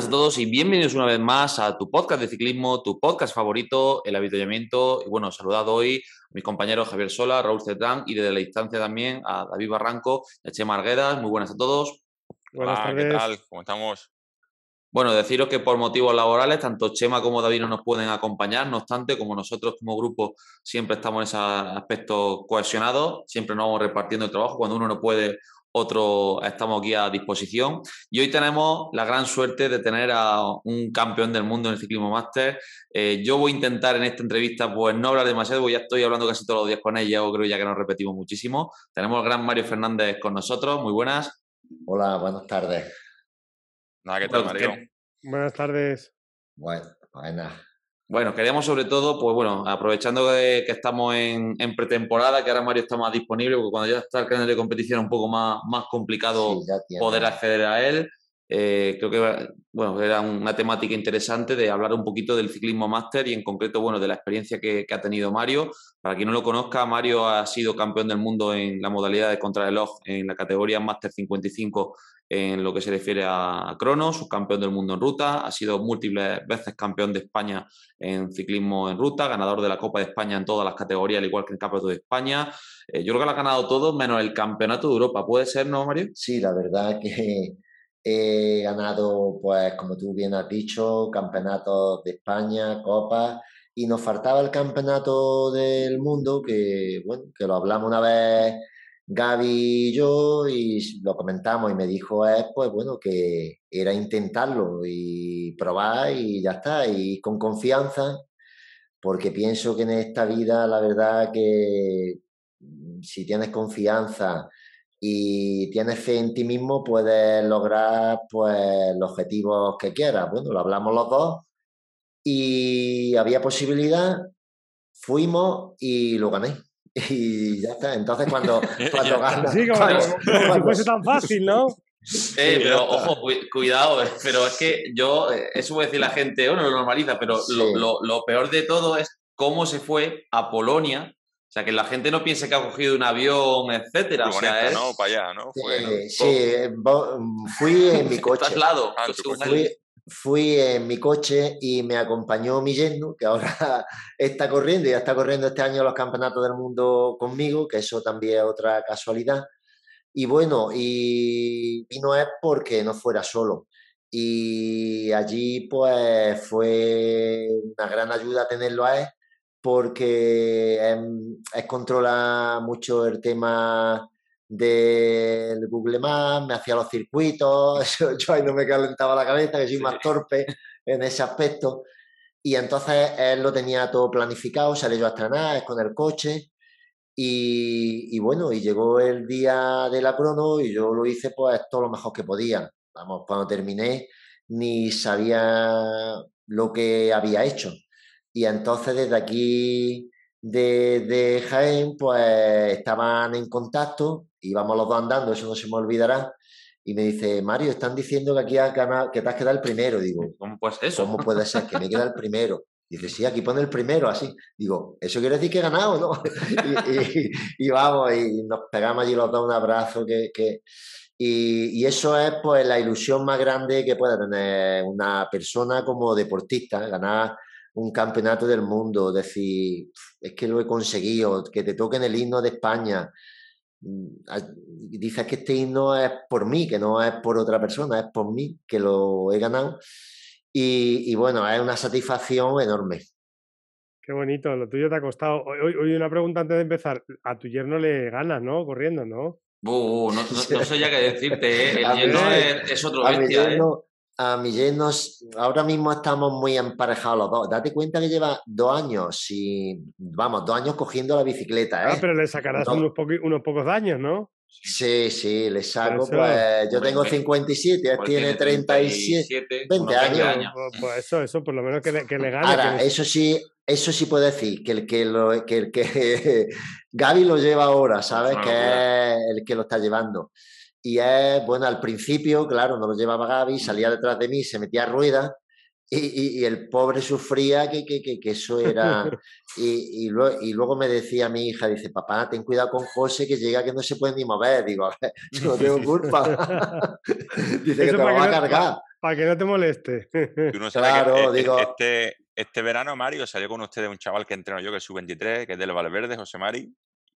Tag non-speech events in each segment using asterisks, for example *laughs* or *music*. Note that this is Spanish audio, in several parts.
Buenas a todos y bienvenidos una vez más a tu podcast de ciclismo, tu podcast favorito, el habituallamiento. Y bueno, saludado hoy a mis compañeros Javier Sola, Raúl Cetrán y desde la distancia también a David Barranco y a Chema Arguedas. Muy buenas a todos. Buenas tardes. ¿qué tal? ¿Cómo estamos? Bueno, deciros que por motivos laborales, tanto Chema como David no nos pueden acompañar, no obstante, como nosotros como grupo siempre estamos en ese aspecto cohesionado, siempre nos vamos repartiendo el trabajo, cuando uno no puede otro estamos aquí a disposición. Y hoy tenemos la gran suerte de tener a un campeón del mundo en el ciclismo máster. Eh, yo voy a intentar en esta entrevista pues no hablar demasiado, porque ya estoy hablando casi todos los días con ella, o creo ya que nos repetimos muchísimo. Tenemos al gran Mario Fernández con nosotros, muy buenas. Hola, buenas tardes. Nada, ¿qué tal, Mario? Buenas tardes. Bueno, buenas. Bueno, queríamos sobre todo, pues bueno, aprovechando que, estamos en, pretemporada, que ahora Mario está más disponible, porque cuando ya está el canal de competición es un poco más, más complicado poder acceder a él. Eh, creo que bueno, era una temática interesante de hablar un poquito del ciclismo máster y en concreto bueno, de la experiencia que, que, ha tenido Mario. Para quien no lo conozca, Mario ha sido campeón del mundo en la modalidad de contrarreloj en la categoría Máster 55 en lo que se refiere a crono, subcampeón del mundo en ruta, ha sido múltiples veces campeón de España en ciclismo en ruta, ganador de la Copa de España en todas las categorías, al igual que en Campeonato de España. Eh, yo creo que lo ha ganado todo menos el Campeonato de Europa. ¿Puede ser, no, Mario? Sí, la verdad que he ganado, pues, como tú bien has dicho, campeonatos de España, Copa, y nos faltaba el Campeonato del Mundo, que, bueno, que lo hablamos una vez Gaby y yo y lo comentamos y me dijo él, pues bueno, que era intentarlo y probar y ya está, y con confianza, porque pienso que en esta vida la verdad que mm, si tienes confianza y tienes fe en ti mismo, puedes lograr pues los objetivos que quieras. Bueno, lo hablamos los dos y había posibilidad, fuimos y lo gané. Y ya está. Entonces, cuando, *laughs* cuando ganas. Sí, como, *laughs* si fuese tan fácil, ¿no? Eh, pero ojo, cuidado, eh, pero es que yo, eh, eso puede decir la gente, bueno, lo normaliza, pero lo, lo, lo, peor de todo es cómo se fue a Polonia. O sea, que la gente no piense que ha cogido un avión, etcétera. O sea, es... no, para allá, ¿no? Fue, sí, fui en mi *laughs* coche. Traslado. Ah, fui, fui en mi coche y me acompañó mi yerno, que ahora *laughs* está corriendo, y ya está corriendo este año los campeonatos del mundo conmigo, que eso también es otra casualidad. Y bueno, y, no es porque no fuera solo. Y allí pues fue una gran ayuda tenerlo a él, porque es controla mucho el tema del Google Maps, me hacía los circuitos, *laughs* yo ahí no me calentaba la cabeza, que soy más torpe en ese aspecto. Y entonces él lo tenía todo planificado, salió yo a estrenar con el coche. Y, y, bueno, y llegó el día de la crono y yo lo hice pues todo lo mejor que podía. Vamos, cuando terminé ni sabía lo que había hecho. Y entonces desde aquí de, de Jaén, pues estaban en contacto íbamos los dos andando, eso no se me olvidará. Y me dice, Mario, están diciendo que aquí has ganado, que te has quedado el primero. Digo, ¿cómo puede ser eso? ¿Cómo puede ser que me queda el primero? Dice, sí, aquí pone el primero, así. Digo, eso quiere decir que he ganado, ¿no? *laughs* y, vamos, y nos pegamos allí los dos un abrazo que... que y, y, eso es pues la ilusión más grande que puede tener una persona como deportista, ganar un campeonato del mundo, decir, es que lo he conseguido, que te toquen el himno de España, dices que este himno es por mí, que no es por otra persona, es por mí que lo he ganado. Y, bueno, es una satisfacción enorme. Qué bonito, lo tuyo te ha costado. Oye, una pregunta antes de empezar. A tu yerno le ganas, ¿no? Corriendo, ¿no? no, no, sé ya qué decirte, ¿eh? El *laughs* yerno es, otro bestia, ¿eh? A mi llenos, ahora mismo estamos muy emparejados los dos. Date cuenta que lleva dos años y vamos, dos años cogiendo la bicicleta. Ah, ¿eh? pero le sacarás unos, pocos años, ¿no? Sí, sí, le saco, pues yo tengo 57, él tiene 37, 20 años. Pues, pues, eso, eso, por lo menos que le, que le gane. Ahora, eso sí, eso sí puedo decir, que el que, lo, que, el que *laughs* Gaby lo lleva ahora, ¿sabes? que es el que lo está llevando. Y es, bueno, al principio, claro, no lo llevaba Gaby, salía detrás de mí, se metía a ruedas y, el pobre sufría que, que, que, eso era... *laughs* Y, y, luego, me decía mi hija, dice, papá, ten cuidado con José que llega que no se puede ni mover. Digo, a ver, no tengo culpa. *laughs* *laughs* dice que te lo va a cargar. Para que no te moleste. claro, digo... Este, este verano, Mario, salió con ustedes un chaval que entreno yo, que es sub-23, que es del Valverde, José Mari.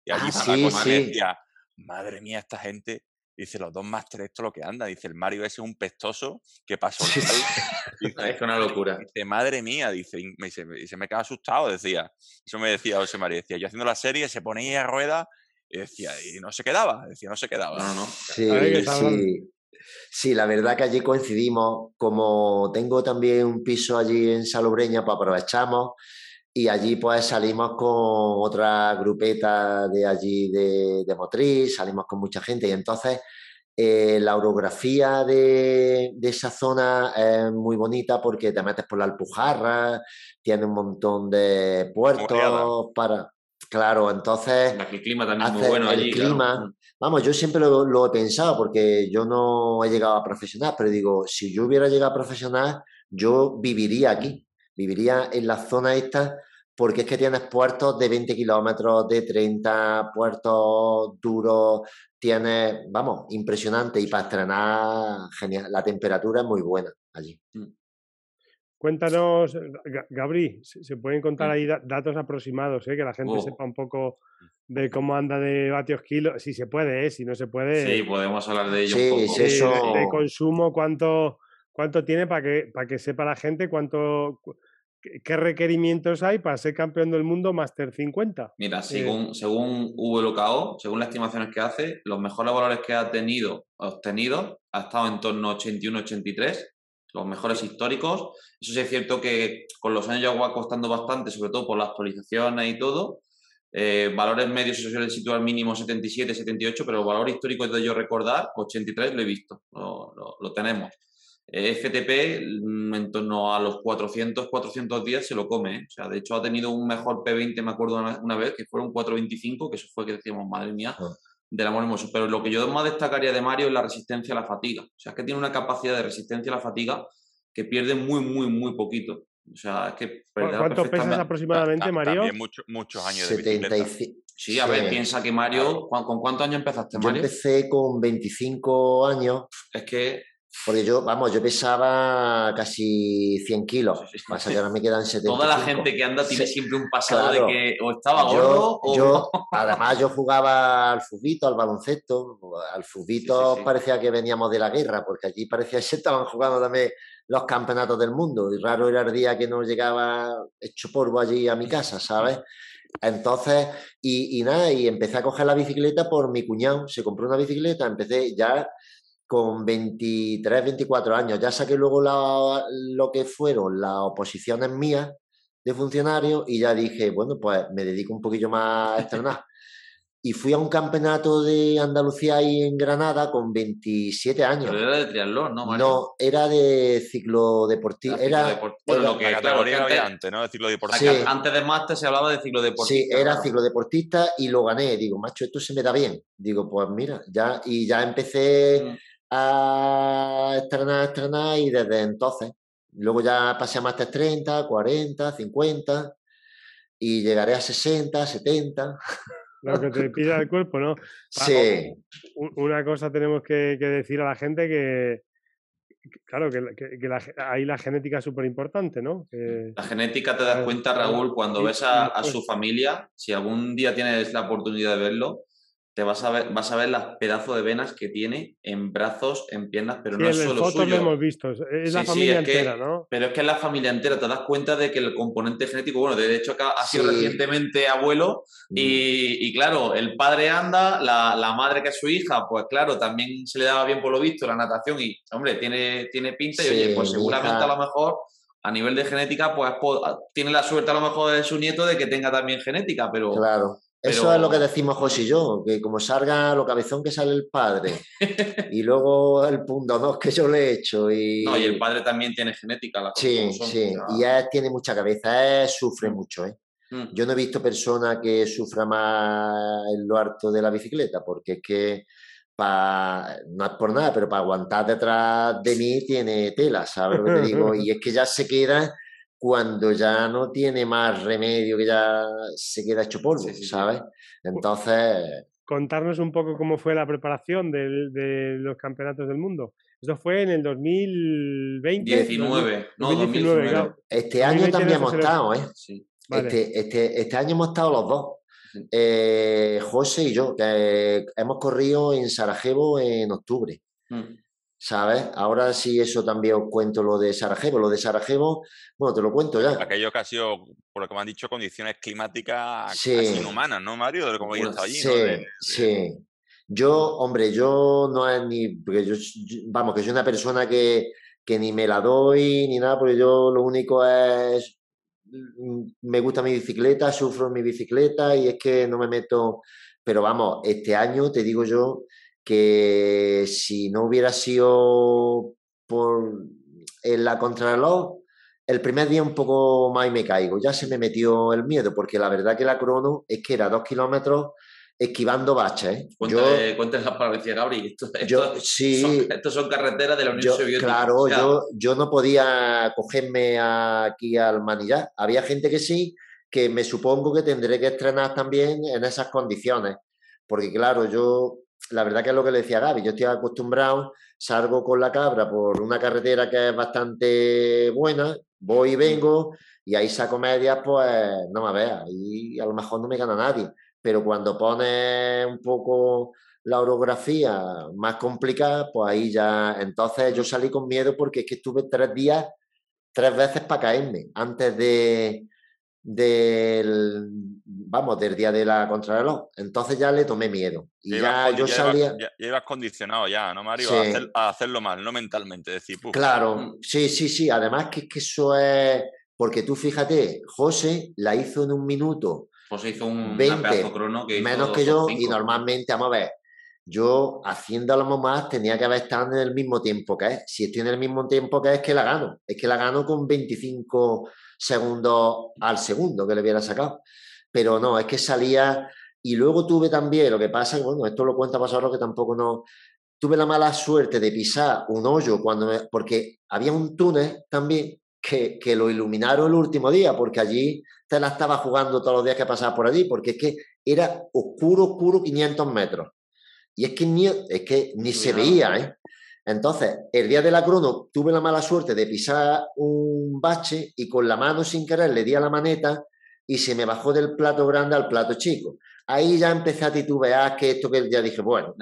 Y allí ah, sí, decía, madre mía, esta gente Dice, los dos más tres, esto lo que anda. Dice, el Mario ese es un pestoso que pasó. *laughs* es una locura. Dice, madre mía, dice, me, dice, me, me queda asustado, decía. Eso me decía José María. Decía, yo haciendo la serie, se ponía a rueda y decía, y no se quedaba. Decía, no se quedaba. No, no. Sí, sí. Sí, la verdad que allí coincidimos. Como tengo también un piso allí en Salobreña, pues aprovechamos y allí pues salimos con otra grupeta de allí de, de Motriz, salimos con mucha gente y entonces eh, la orografía de, de, esa zona es muy bonita porque te metes por la Alpujarra, tiene un montón de puertos para... Claro, entonces... El clima también es muy bueno allí. El clima, mm. vamos, yo siempre lo, lo, he pensado porque yo no he llegado a profesional, pero digo, si yo hubiera llegado a profesional, yo viviría aquí viviría en la zona esta porque es que tienes puertos de 20 kilómetros, de 30, puertos duros, tienes, vamos, impresionante y para estrenar, genial, la temperatura es muy buena allí. Mm. Cuéntanos, Gabri, se pueden contar ahí datos aproximados, ¿eh? que la gente oh. sepa un poco de cómo anda de vatios kilos, si se puede, ¿eh? si no se puede. Sí, podemos hablar de ello un poco. eso... de, consumo, cuánto, cuánto tiene para que, para que sepa la gente cuánto ¿Qué requerimientos hay para ser campeón del mundo Master 50? Mira, eh, según, según VLKO, según las estimaciones que hace, los mejores valores que ha tenido, obtenido, ha estado en torno a 81-83, los mejores históricos. Eso sí es cierto que con los años ya va costando bastante, sobre todo por las actualizaciones y todo. Eh, valores medios se suelen situar mínimo 77, 78, pero el valor histórico de yo recordar, 83 lo he visto, lo, lo tenemos. FTP mm, en torno a los 400, 410 se lo come. ¿eh? O sea, de hecho ha tenido un mejor P20, me acuerdo una, vez, que fueron 425, que eso fue que decíamos, madre mía, del amor hermoso. Pero lo que yo más destacaría de Mario es la resistencia a la fatiga. O sea, es que tiene una capacidad de resistencia a la fatiga que pierde muy, muy, muy poquito. O sea, es que ¿Cuánto pesas aproximadamente, Mario? También muchos años de bicicleta. Sí, a ver, piensa que Mario, ¿con, cuántos años empezaste, Mario? Yo empecé con 25 años. Es que porque yo, vamos, yo pesaba casi 100 kilos, pasa que ahora me quedan 70. Toda la gente que anda tiene siempre un pasado de que o estaba gordo o... Yo, *laughs* además yo jugaba al fubito, al baloncesto, al fubito parecía que veníamos de la guerra, porque allí parecía que se *laughs* estaban jugando también los campeonatos del mundo, y raro era el día que no llegaba hecho polvo allí a mi casa, ¿sabes? Entonces, y, y nada, y empecé a coger la bicicleta por mi cuñado, se compró una bicicleta, empecé ya con 23, 24 años. Ya saqué luego lo que fueron las oposiciones mías de funcionario y ya dije, bueno, pues me dedico un poquillo más a estrenar. *laughs* y fui a un campeonato de Andalucía ahí en Granada con 27 años. Pero era de triatlón, ¿no, No, era de ciclo deportivo. Era, bueno, lo que categoría había antes, ¿no? De ciclo deportista. Antes de máster se hablaba de ciclo deportista. Sí, era ciclo deportista y lo gané. Digo, macho, esto se me da bien. Digo, pues mira, ya, y ya empecé... Mm a estrenar, estrenar y desde entonces. Luego ya pasé a Master 30, 40, 50 y llegaré a 60, 70. Lo que te pida el cuerpo, ¿no? *laughs* Sí. Una cosa tenemos que, decir a la gente que, claro, que, ahí la genética es súper importante, ¿no? la genética te das cuenta, Raúl, cuando ves a, a, su familia, si algún día tienes la oportunidad de verlo, te vas a ver, vas a ver las pedazos de venas que tiene en brazos, en piernas, pero no es solo fotos suyo. lo hemos visto, es la familia entera, ¿no? Pero es que es la familia entera, te das cuenta de que el componente genético, bueno, de hecho ha sido recientemente abuelo mm. y, claro, el padre anda, la, madre que es su hija, pues claro, también se le daba bien por lo visto la natación y, hombre, tiene, tiene pinta y oye, pues seguramente a lo mejor a nivel de genética, pues tiene la suerte a lo mejor de su nieto de que tenga también genética, pero... Claro Eso es lo que decimos José y yo, que como salga lo cabezón que sale el padre *laughs* y luego el punto dos que yo le he hecho. Y... No, y el padre también tiene genética. La sí, sí, y él tiene mucha cabeza, él sufre mm. mucho. ¿eh? Mm. Yo no he visto persona que sufra más en lo harto de la bicicleta, porque es que no es por nada, pero para aguantar detrás de mí tiene tela, ¿sabes lo que te digo? *laughs* Y es que ya se queda cuando ya no tiene más remedio, que ya se queda hecho polvo, ¿sabes? Entonces... Contarnos un poco cómo fue la preparación de, los campeonatos del mundo. Esto fue en el 2020. 19, no, 2019. Este año también hemos estado, ¿eh? Este, este, este año hemos estado los dos. Eh, José y yo, que hemos corrido en Sarajevo en octubre. Mm. ¿Sabes? Ahora sí, eso también os cuento lo de Sarajevo. Lo de Sarajevo, bueno, te lo cuento ya. Aquello que ha sido, por lo que me han dicho, condiciones climáticas casi inhumanas, ¿no, Mario? De cómo he estado allí. Sí, sí. Yo, hombre, yo no es ni. Porque yo, vamos, que soy una persona que, que ni me la doy ni nada, porque yo lo único es Mm, me gusta mi bicicleta, sufro en mi bicicleta y es que no me meto, pero vamos, este año te digo yo que si no hubiera sido por en la contrarreloj, el primer día un poco más y me caigo, ya se me metió el miedo, porque la verdad que la crono es que era dos kilómetros esquivando baches. ¿eh? Cuéntales la palabra, Gabri. sí, *laughs* estos son carreteras de la Unión Soviética. Claro, yo, yo no podía cogerme aquí al manillar. Había gente que sí, que me supongo que tendré que estrenar también en esas condiciones. Porque claro, yo, la verdad que es lo que le decía Gaby, yo estoy acostumbrado, salgo con la cabra por una carretera que es bastante buena, voy y vengo, y ahí saco medias, pues no me veas, y a lo mejor no me gana nadie. Pero cuando pones un poco la orografía más complicada, pues ahí ya, entonces yo salí con miedo porque es que estuve tres días, tres veces para caerme, antes de del vamos del día de la contrarreloj. Entonces ya le tomé miedo. Y ya, yo salía ya, ibas condicionado ya no Mario a, hacerlo mal no mentalmente decir claro mm". sí sí sí. Además que, que eso es porque tú fíjate José la hizo en un minuto pues hizo un 20, crono que menos que yo y normalmente, vamos a ver, yo haciéndolo más tenía que haber estado en el mismo tiempo que es. Si estoy en el mismo tiempo que es, que la gano. Es que la gano con 25 segundos al segundo que le hubiera sacado. Pero no, es que salía y luego tuve también, lo que pasa, bueno, esto lo cuenta pasado que tampoco no, tuve la mala suerte de pisar un hoyo cuando porque había un túnel también que, que, lo iluminaron el último día, porque allí te la estaba jugando todos los días que pasabas por allí, porque es que era oscuro, oscuro 500 metros. Y es que ni, es que ni se veía, ¿eh? Entonces, el día de la crono tuve la mala suerte de pisar un bache y con la mano sin querer le di a la maneta y se me bajó del plato grande al plato chico. Ahí ya empecé a titubear que esto que ya dije, bueno,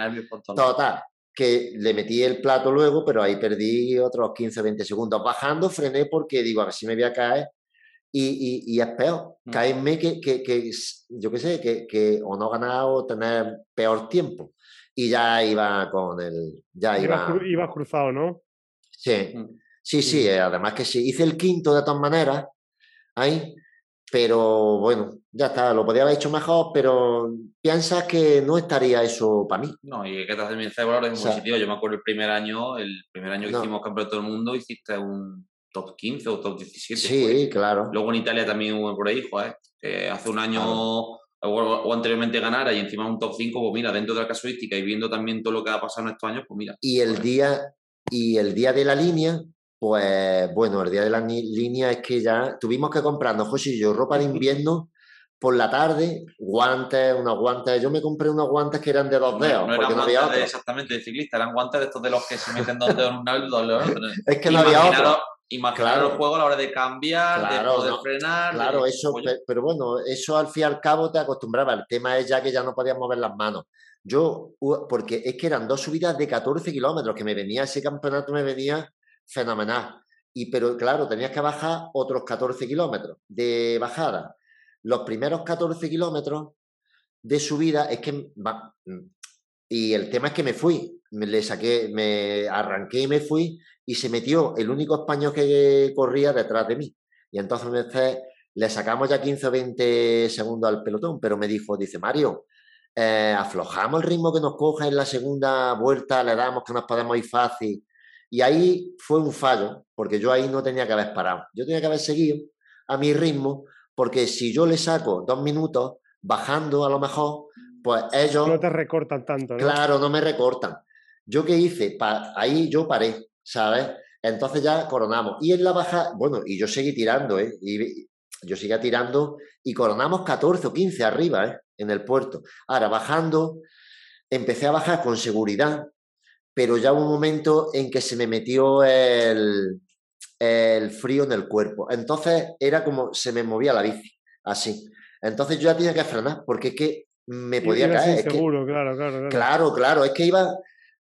total, que le metí el plato luego, pero ahí perdí otros 15, 20 segundos. Bajando frené porque digo, a ver si me voy a caer. Y, y, es peor, mm. caerme que, que, que, yo qué sé, que, que o no ganar o tener peor tiempo. Y ya iba con el... Ya iba, iba, cruzado, ¿no? Sí, mm. sí, sí, eh, además que sí. Hice el quinto de todas maneras, ahí, pero bueno, ya está, lo podía haber hecho mejor, pero piensas que no estaría eso para mí. No, y que te hace mi cerebro es muy positivo. Yo me acuerdo el primer año, el primer año que hicimos campeonato del mundo, hiciste un top 15 o top 17. Sí, claro. Luego en Italia también hubo por ahí, joder. hace un año o, anteriormente ganara y encima un top 5, pues mira, dentro de la casuística y viendo también todo lo que ha pasado en estos años, pues mira. Y el día y el día de la línea pues bueno, el día de la línea es que ya tuvimos que comprarnos, José y yo, ropa de invierno *laughs* por la tarde, guantes, unos guantes. Yo me compré unos guantes que eran de dos dedos, no, porque no había otros. exactamente, de ciclista, eran guantes de estos de los que se meten dos dedos en un lado *laughs* Es que no había otro. Imaginar claro. el juego a la hora de cambiar, de poder frenar. Claro, eso, pero, bueno, eso al fin y al cabo te acostumbraba. El tema es ya que ya no podías mover las manos. Yo, porque es que eran dos subidas de 14 kilómetros, que me venía ese campeonato, me venía fenomenal. Y, pero claro, tenías que bajar otros 14 kilómetros de bajada. Los primeros 14 kilómetros de subida es que... Y el tema es que me fui, me le saqué, me arranqué y me fui y se metió el único español que corría detrás de mí. Y entonces le sacamos ya 15 o 20 segundos al pelotón, pero me dijo, dice Mario, eh, aflojamos el ritmo que nos coge en la segunda vuelta, le damos que nos podemos ir fácil. Y ahí fue un fallo, porque yo ahí no tenía que haber parado. Yo tenía que haber seguido a mi ritmo, porque si yo le saco dos minutos bajando a lo mejor, pues ellos... No te recortan tanto, ¿no? Claro, no me recortan. ¿Yo qué hice? ahí yo paré, ¿sabes? Entonces ya coronamos. Y en la baja, bueno, y yo seguí tirando, ¿eh? Y yo seguía tirando y coronamos 14 o 15 arriba, ¿eh? En el puerto. Ahora, bajando, empecé a bajar con seguridad, pero ya hubo un momento en que se me metió el, el frío en el cuerpo. Entonces era como se me movía la bici, así. Entonces yo ya tenía que frenar, porque es que me podía caer. Seguro, claro, claro, claro. Claro, claro, es que iba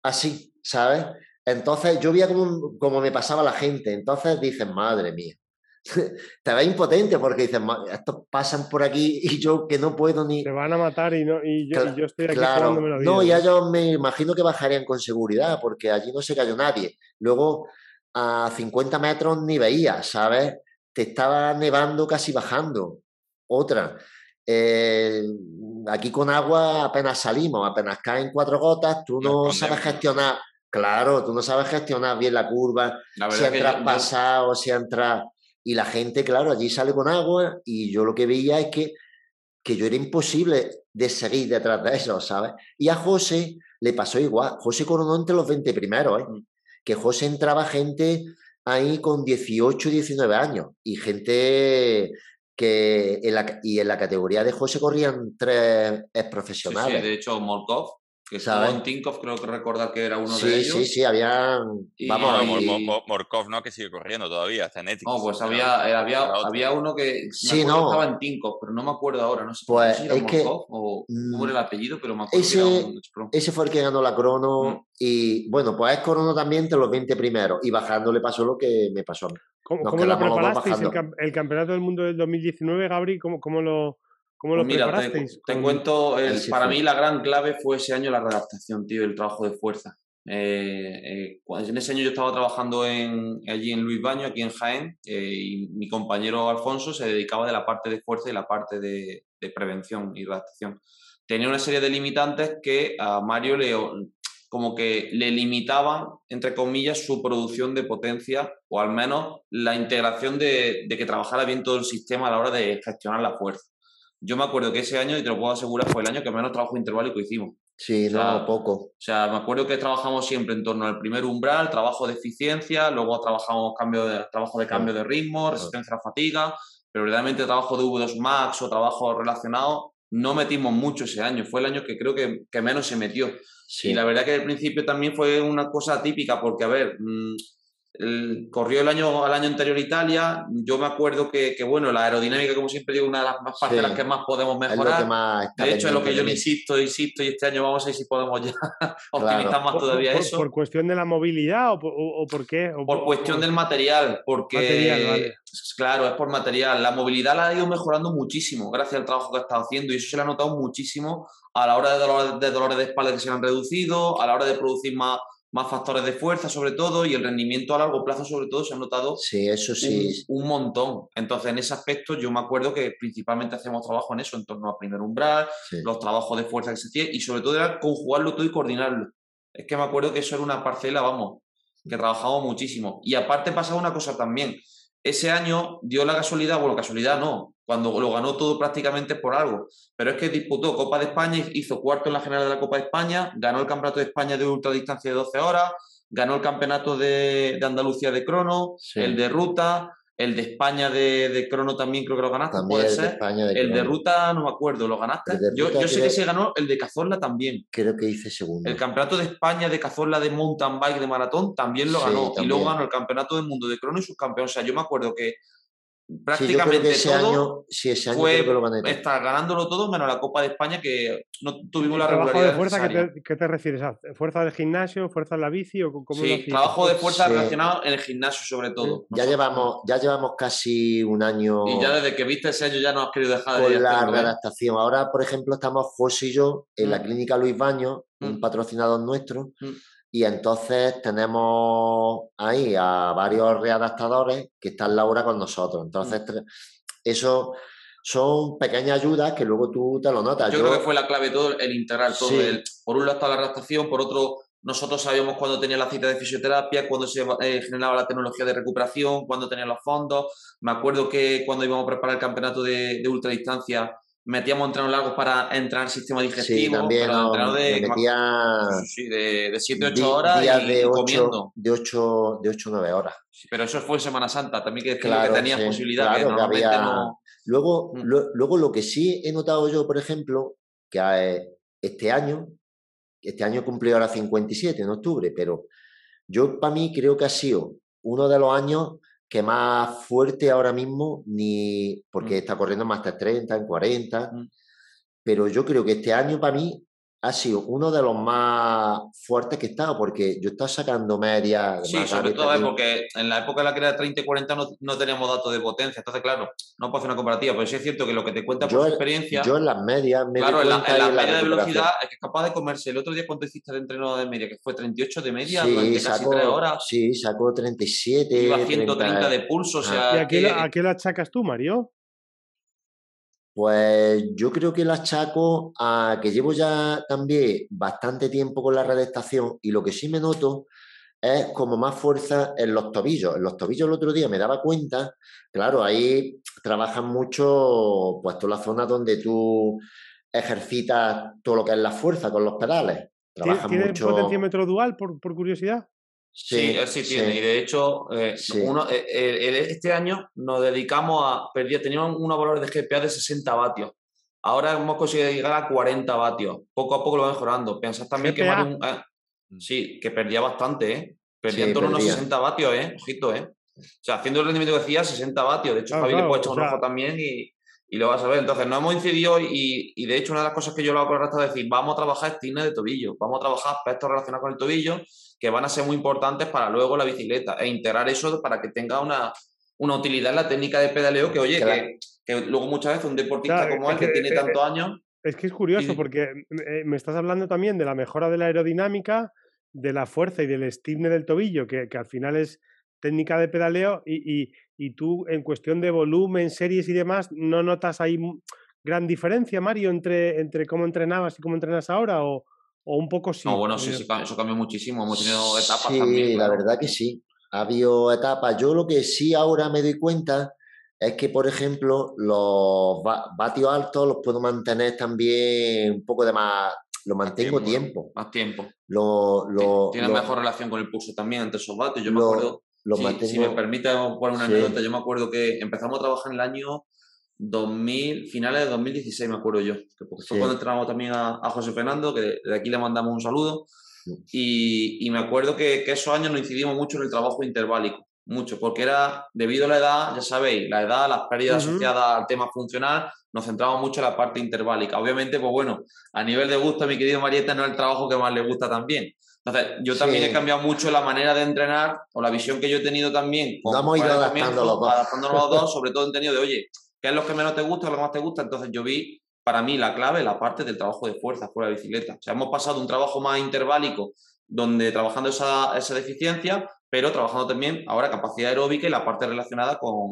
así, ¿sabes? Entonces yo veía como, como me pasaba la gente. Entonces dicen, madre mía, *laughs* te ves impotente porque dices, estos pasan por aquí y yo que no puedo ni... Te van a matar y, no, y, yo, estoy aquí claro, la vida. No, ya yo me imagino que bajarían con seguridad porque allí no se cayó nadie. Luego a 50 metros ni veías, ¿sabes? Te estaba nevando casi bajando. Otra. Eh, aquí con agua apenas salimos, apenas caen cuatro gotas, tú no sabes gestionar. Claro, tú no sabes gestionar bien la curva, si entras pasado, si entras y la gente, claro, allí sale con agua y yo lo que veía es que, que yo era imposible de seguir detrás de eso, ¿sabes? Y a José le pasó igual. José coronó entre los 20 primeros, ¿eh? Mm. Que José entraba gente ahí con 18, 19 años y gente que en la, y en la categoría de José corrían tres profesionales. Sí, de hecho, Molkov que estaba en Tinkoff, creo que recordar que era uno de ellos. Sí, sí, había. Vamos, Morkov, ¿no? Que sigue corriendo todavía, Zenetics. No, pues había, eh, había, había, uno que. Sí, no. estaba en Tinkoff, pero no me acuerdo ahora. No sé pues si era es que, o cómo era el apellido, pero me acuerdo ese, que era un Ese fue el que ganó la crono. Mm. Y bueno, pues es crono también entre los 20 primeros. Y bajando le pasó lo que me pasó a mí. ¿Cómo, ¿cómo lo preparasteis el, el, campeonato del mundo del 2019, Gabri? ¿Cómo, cómo lo.? ¿Cómo lo pues mira, te, cuento, para mí la gran clave fue ese año la redactación, tío, el trabajo de fuerza. Eh, eh, en ese año yo estaba trabajando en, allí en Luis Baño, aquí en Jaén, eh, y mi compañero Alfonso se dedicaba de la parte de fuerza y la parte de, prevención y redactación. Tenía una serie de limitantes que a Mario le, como que le limitaban, entre comillas, su producción de potencia o al menos la integración de, de que trabajara bien todo el sistema a la hora de gestionar la fuerza. Yo me acuerdo que ese año, y te lo puedo asegurar, fue el año que menos trabajo interválico hicimos. Sí, no, poco. O sea, me acuerdo que trabajamos siempre en torno al primer umbral, trabajo de eficiencia, luego trabajamos cambio de, trabajo de cambio de ritmo, resistencia a la fatiga, pero verdaderamente trabajo de V2 Max o trabajo relacionado no metimos mucho ese año. Fue el año que creo que, que menos se metió. Sí. Y la verdad que al principio también fue una cosa típica, porque, a ver, corrió el año al año anterior Italia. Yo me acuerdo que, bueno, la aerodinámica, como siempre digo, una de las más partes las que más podemos mejorar. de hecho, es lo que yo insisto, insisto, y este año vamos a ver si podemos ya *laughs* optimizar más todavía por, eso. ¿Por cuestión de la movilidad o, por qué? por, cuestión del material, porque, claro, es por material. La movilidad la ha ido mejorando muchísimo gracias al trabajo que ha estado haciendo y eso se le ha notado muchísimo a la hora de dolores de, dolores de espalda que se han reducido, a la hora de producir más más factores de fuerza sobre todo y el rendimiento a largo plazo sobre todo se ha notado sí, eso sí. un, montón. Entonces en ese aspecto yo me acuerdo que principalmente hacíamos trabajo en eso, en torno a primer umbral, los trabajos de fuerza que se hacían y sobre todo era conjugarlo todo y coordinarlo. Es que me acuerdo que eso era una parcela, vamos, que trabajamos muchísimo. Y aparte pasaba una cosa también. Ese año dio la casualidad, bueno, casualidad no, cuando lo ganó todo prácticamente por algo. Pero es que disputó Copa de España, hizo cuarto en la general de la Copa de España, ganó el Campeonato de España de ultradistancia de 12 horas, ganó el Campeonato de, Andalucía de crono, el de ruta, el de España de, crono también creo que lo ganaste, puede ser. el de ruta no me acuerdo, ¿lo ganaste? Yo, sé que se ganó el de Cazorla también. Creo que hice segundo. El campeonato de España de Cazorla de mountain bike de maratón también lo ganó. Y luego ganó el campeonato del mundo de crono y subcampeón. O sea, yo me acuerdo que prácticamente ese todo año, sí, ese año fue estar ganándolo todo menos la Copa de España que no tuvimos la regularidad de fuerza ¿qué te, refieres? ¿A fuerza de gimnasio, fuerza en la bici o cómo Sí, trabajo de fuerza relacionado en el gimnasio sobre todo. Ya llevamos, ya llevamos casi un año. Y ya desde que viste ese año ya no has querido dejar de Con la ¿eh? readaptación. Ahora, por ejemplo, estamos José y yo en la mm. clínica Luis Baño, un mm. patrocinador nuestro. Mm. Y entonces tenemos ahí a varios readaptadores que están Laura con nosotros. Entonces eso son pequeñas ayudas que luego tú te lo notas. Yo, creo que fue la clave de todo, el integrar todo. por un lado está la adaptación, por otro nosotros sabíamos cuándo tenía la cita de fisioterapia, cuándo se eh, generaba la tecnología de recuperación, cuándo tenía los fondos. Me acuerdo que cuando íbamos a preparar el campeonato de, de ultradistancia, metíamos entrenos largos para entrar en sistema digestivo. Sí, también. de, metía sí, de, 7 8 horas y, de 8, comiendo. De 8, de 8 9 horas. pero eso fue Semana Santa, también que, claro, que tenías posibilidad. que normalmente no... luego, mm. lo, luego, lo que sí he notado yo, por ejemplo, que eh, este año este año cumplió ahora 57 en octubre, pero yo para mí creo que ha sido uno de los años que más fuerte ahora mismo, ni porque mm. está corriendo más de 30, en 40, pero yo creo que este año para mí ha sido uno de los más fuertes que he estado, porque yo estaba sacando media. Sí, sobre todo porque en la época en la que era 30 y 40 no, no, teníamos datos de potencia, entonces, claro, no puedo hacer una comparativa, pero sí es cierto que lo que te cuenta por experiencia. Yo en las medias. Me claro, en la, en media de velocidad es que es capaz de comerse. El otro día, ¿cuánto hiciste de entreno de media? Que fue 38 de media sí, durante casi 3 horas. Sí, sacó 37. Iba 130 de pulso, o sea. ¿Y a qué, a qué lo achacas tú, Mario? Pues yo creo que la achaco a que llevo ya también bastante tiempo con la redactación y lo que sí me noto es como más fuerza en los tobillos. En los tobillos el otro día me daba cuenta, claro, ahí trabajan mucho, pues toda la zona donde tú ejercitas todo lo que es la fuerza con los pedales. Trabajan ¿Tiene mucho... potenciómetro dual, por, por curiosidad? Sí, él sí tiene. Y de hecho, eh, uno, eh, este año nos dedicamos a. Perdía, teníamos unos valores de GPA de 60 vatios. Ahora hemos conseguido llegar a 40 vatios. Poco a poco lo va mejorando. Piensas también que eh, sí, que perdía bastante, ¿eh? Perdía en torno a unos 60 vatios, ¿eh? Ojito, ¿eh? O sea, haciendo el rendimiento que decía, 60 vatios. De hecho, Javi le puede echar un ojo también y, y lo vas a ver. Entonces, no hemos incidido y, y, de hecho una de las cosas que yo lo hago con el resto es decir, vamos a trabajar estines de tobillo, vamos a trabajar aspectos relacionados con el tobillo que van a ser muy importantes para luego la bicicleta e integrar eso para que tenga una, una utilidad en la técnica de pedaleo que, oye, que, que, luego muchas veces un deportista como él, que, tiene tantos años... Es que es curioso porque eh, me estás hablando también de la mejora de la aerodinámica, de la fuerza y del estirne del tobillo, que, que al final es técnica de pedaleo y, y, y tú en cuestión de volumen, series y demás, ¿no notas ahí gran diferencia, Mario, entre, entre cómo entrenabas y cómo entrenas ahora? ¿O, o un poco sí? No, bueno, sí, sí, eso cambió muchísimo. Hemos tenido etapas sí, también. Sí, la verdad que sí. Ha habido etapas. Yo lo que sí ahora me doy cuenta es que, por ejemplo, los vatios altos los puedo mantener también un poco de más. Lo mantengo tiempo, Más tiempo. Lo, lo, Tiene mejor relación con el pulso también entre esos vatios. Yo me acuerdo si me permite poner una anécdota, yo me acuerdo que empezamos a trabajar en el año 2000, finales de 2016, me acuerdo yo, que porque fue cuando entramos también a, José Fernando, que de, aquí le mandamos un saludo, y, y, me acuerdo que, que, esos años nos incidimos mucho en el trabajo interválico, mucho, porque era debido a la edad, ya sabéis, la edad, las pérdidas asociadas al tema funcional, nos centramos mucho en la parte interválica. Obviamente, pues bueno, a nivel de gusto, mi querido Marieta, no es el trabajo que más le gusta también. Entonces, yo también he cambiado mucho la manera de entrenar o la visión que yo he tenido también. Con, hemos ido adaptándonos los dos, sobre todo en de, oye, ¿qué es lo que menos te gusta, lo que más te gusta? Entonces, yo vi, para mí, la clave, la parte del trabajo de fuerza fuera de bicicleta. O sea, hemos pasado de un trabajo más interválico, donde trabajando esa, esa deficiencia, pero trabajando también ahora capacidad aeróbica y la parte relacionada con,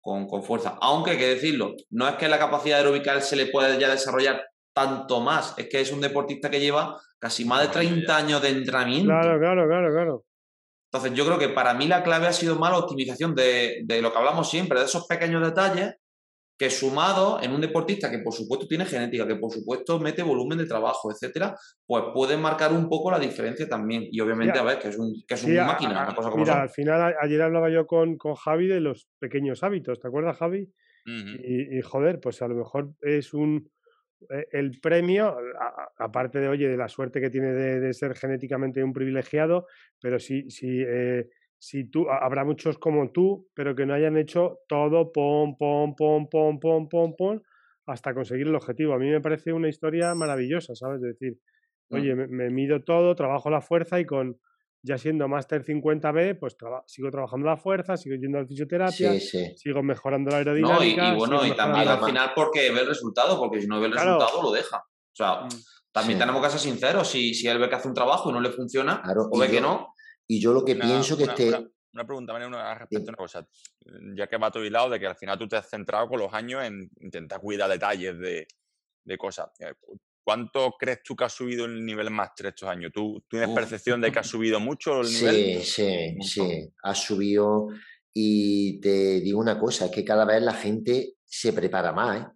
con, con, fuerza. Aunque hay que decirlo, no es que la capacidad aeróbica se le pueda ya desarrollar tanto más, es que es un deportista que lleva casi más de 30 años de entrenamiento. Claro, claro, claro, claro. Entonces yo creo que para mí la clave ha sido más la optimización de, de lo que hablamos siempre, de esos pequeños detalles que sumado en un deportista que por supuesto tiene genética, que por supuesto mete volumen de trabajo, etcétera, pues puede marcar un poco la diferencia también. Y obviamente, a ver, que es un, que es máquina, una cosa como Mira, al final ayer hablaba yo con, con, Javi de los pequeños hábitos, ¿te acuerdas, Javi? y, joder, pues a lo mejor es un, eh, el premio, aparte de, oye, de la suerte que tiene de, ser genéticamente un privilegiado, pero si, si, eh, si tú, habrá muchos como tú, pero que no hayan hecho todo, pom, pom, pom, pom, pom, pom, pom, hasta conseguir el objetivo. A mí me parece una historia maravillosa, ¿sabes? Es decir, mm. oye, me mido todo, trabajo la fuerza y con, ya siendo Master 50B, pues sigo trabajando la fuerza, sigo yendo a la fisioterapia, sigo mejorando la aerodinámica. y, bueno, y también al final porque ve el resultado, porque si no ve el resultado lo deja. O sea, mm. también tenemos que ser sinceros, si, si él ve que hace un trabajo y no le funciona, o ve que no. Y yo lo que pienso que este, una pregunta, una, respecto a una cosa. Ya que va a tu lado, de que al final tú te has centrado con los años en intentar cuidar detalles de, de cosas. Eh, ¿Cuánto crees tú que ha subido el nivel máster estos años? ¿Tú tienes percepción de que ha subido mucho el nivel? Sí, sí, sí, ha subido. Y te digo una cosa, es que cada vez la gente se prepara más, ¿eh?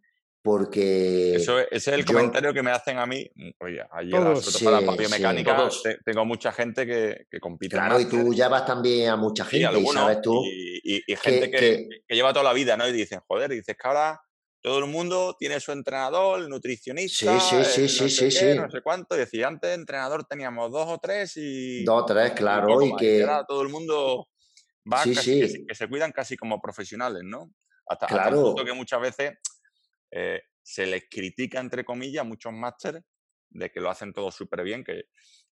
Porque... Eso, ese es el comentario que me hacen a mí. Oye, ayer para la biomecánica tengo mucha gente que, que compite. Claro, y tú ya vas también a mucha gente, y, sabes tú... Y, gente que, que, lleva toda la vida, ¿no? Y dicen, joder, y dices que ahora todo el mundo tiene su entrenador, nutricionista, sí, sí, sí, sí, sí, no sé cuánto. Decía, antes entrenador teníamos dos o tres y... Dos o tres, claro, y, que... todo el mundo va casi, que, se cuidan casi como profesionales, ¿no? Hasta, claro. el punto que muchas veces eh, se les critica, entre comillas, a muchos másteres de que lo hacen todo súper bien, que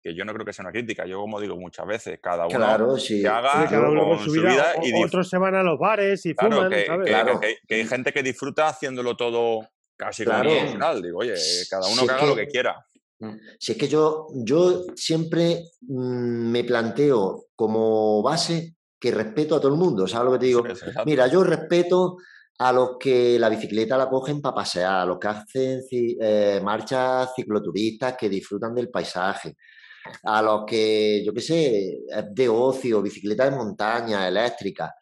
que yo no creo que sea una crítica. Yo, como digo muchas veces, cada uno claro, sí. que haga cada uno con su vida, y otros se van a los bares y fuman, que, ¿sabes? Claro, que, hay gente que disfruta haciéndolo todo casi como profesional. Digo, oye, cada uno que haga lo que quiera. Si es que yo, yo siempre mm, me planteo como base que respeto a todo el mundo, ¿sabes lo que te digo? Mira, yo respeto a los que la bicicleta la cogen para pasear, a los que hacen eh, marchas cicloturistas, que disfrutan del paisaje, a los que, yo qué sé, de ocio, bicicleta de montaña, eléctrica.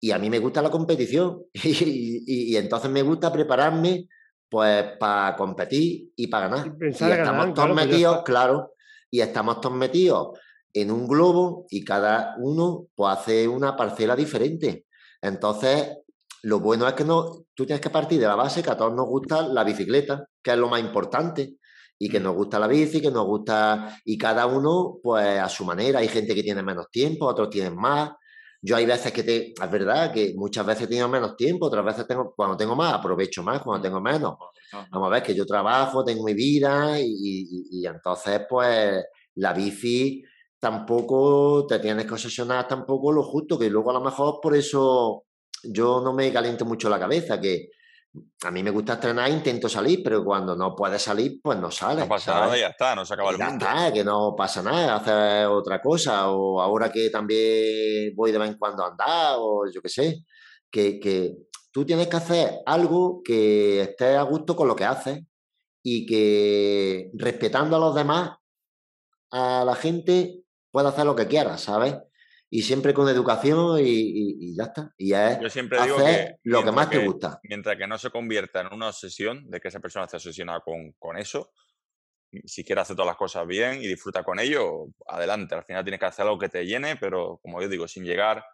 Y a mí me gusta la competición *laughs* y, entonces me gusta prepararme pues para competir y para ganar. Y, estamos todos pues metidos, claro, y estamos todos metidos en un globo y cada uno pues hace una parcela diferente. Entonces, lo bueno es que no, tú tienes que partir de la base que a todos nos gusta la bicicleta, que es lo más importante y que nos gusta la bici, que nos gusta, y cada uno, pues a su manera. Hay gente que tiene menos tiempo, otros tienen más. Yo hay veces que te, es verdad que muchas veces tengo menos tiempo, otras veces tengo, cuando tengo más, aprovecho más, cuando tengo menos. Vamos a ver que yo trabajo, tengo mi vida y, y, entonces, pues la bici tampoco te tienes que obsesionar tampoco lo justo, que luego a lo mejor por eso yo no me caliento mucho la cabeza, que a mí me gusta entrenar, intento salir, pero cuando no puedes salir, pues no sales. No pasa nada, ya está, no se acaba el ya Está, que no pasa nada, hacer otra cosa, o ahora que también voy de vez en cuando a andar, o yo qué sé, que, que tú tienes que hacer algo que esté a gusto con lo que haces y que respetando a los demás, a la gente puede hacer lo que quiera, ¿sabes? Y siempre con educación y, ya está. Y es Yo siempre digo que lo que más te gusta. Mientras que no se convierta en una obsesión de que esa persona esté obsesionada con, con eso, si quiere hacer todas las cosas bien y disfruta con ello, adelante. Al final tienes que hacer algo que te llene, pero como yo digo, sin llegar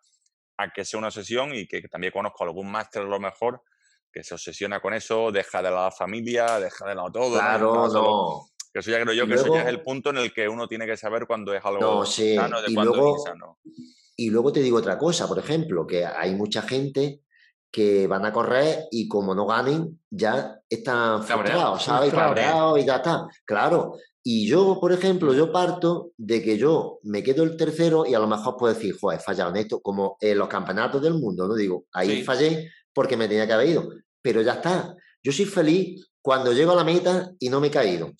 a que sea una obsesión y que, también conozco algún máster a lo mejor que se obsesiona con eso, deja de la familia, deja de lado todo. Claro, no. Que eso ya creo yo que eso ya es el punto en el que uno tiene que saber cuando es algo sano de y cuando luego, es insano. Y luego te digo otra cosa, por ejemplo, que hay mucha gente que van a correr y como no ganen, ya están frustrados, *laughs* ¿sabes? Cabreados y ya está. Claro. Y yo, por ejemplo, yo parto de que yo me quedo el tercero y a lo mejor puedo decir, joder, he fallado en esto, como en los campeonatos del mundo, ¿no? Digo, ahí fallé porque me tenía que haber ido. Pero ya está. Yo soy feliz cuando llego a la meta y no me he caído.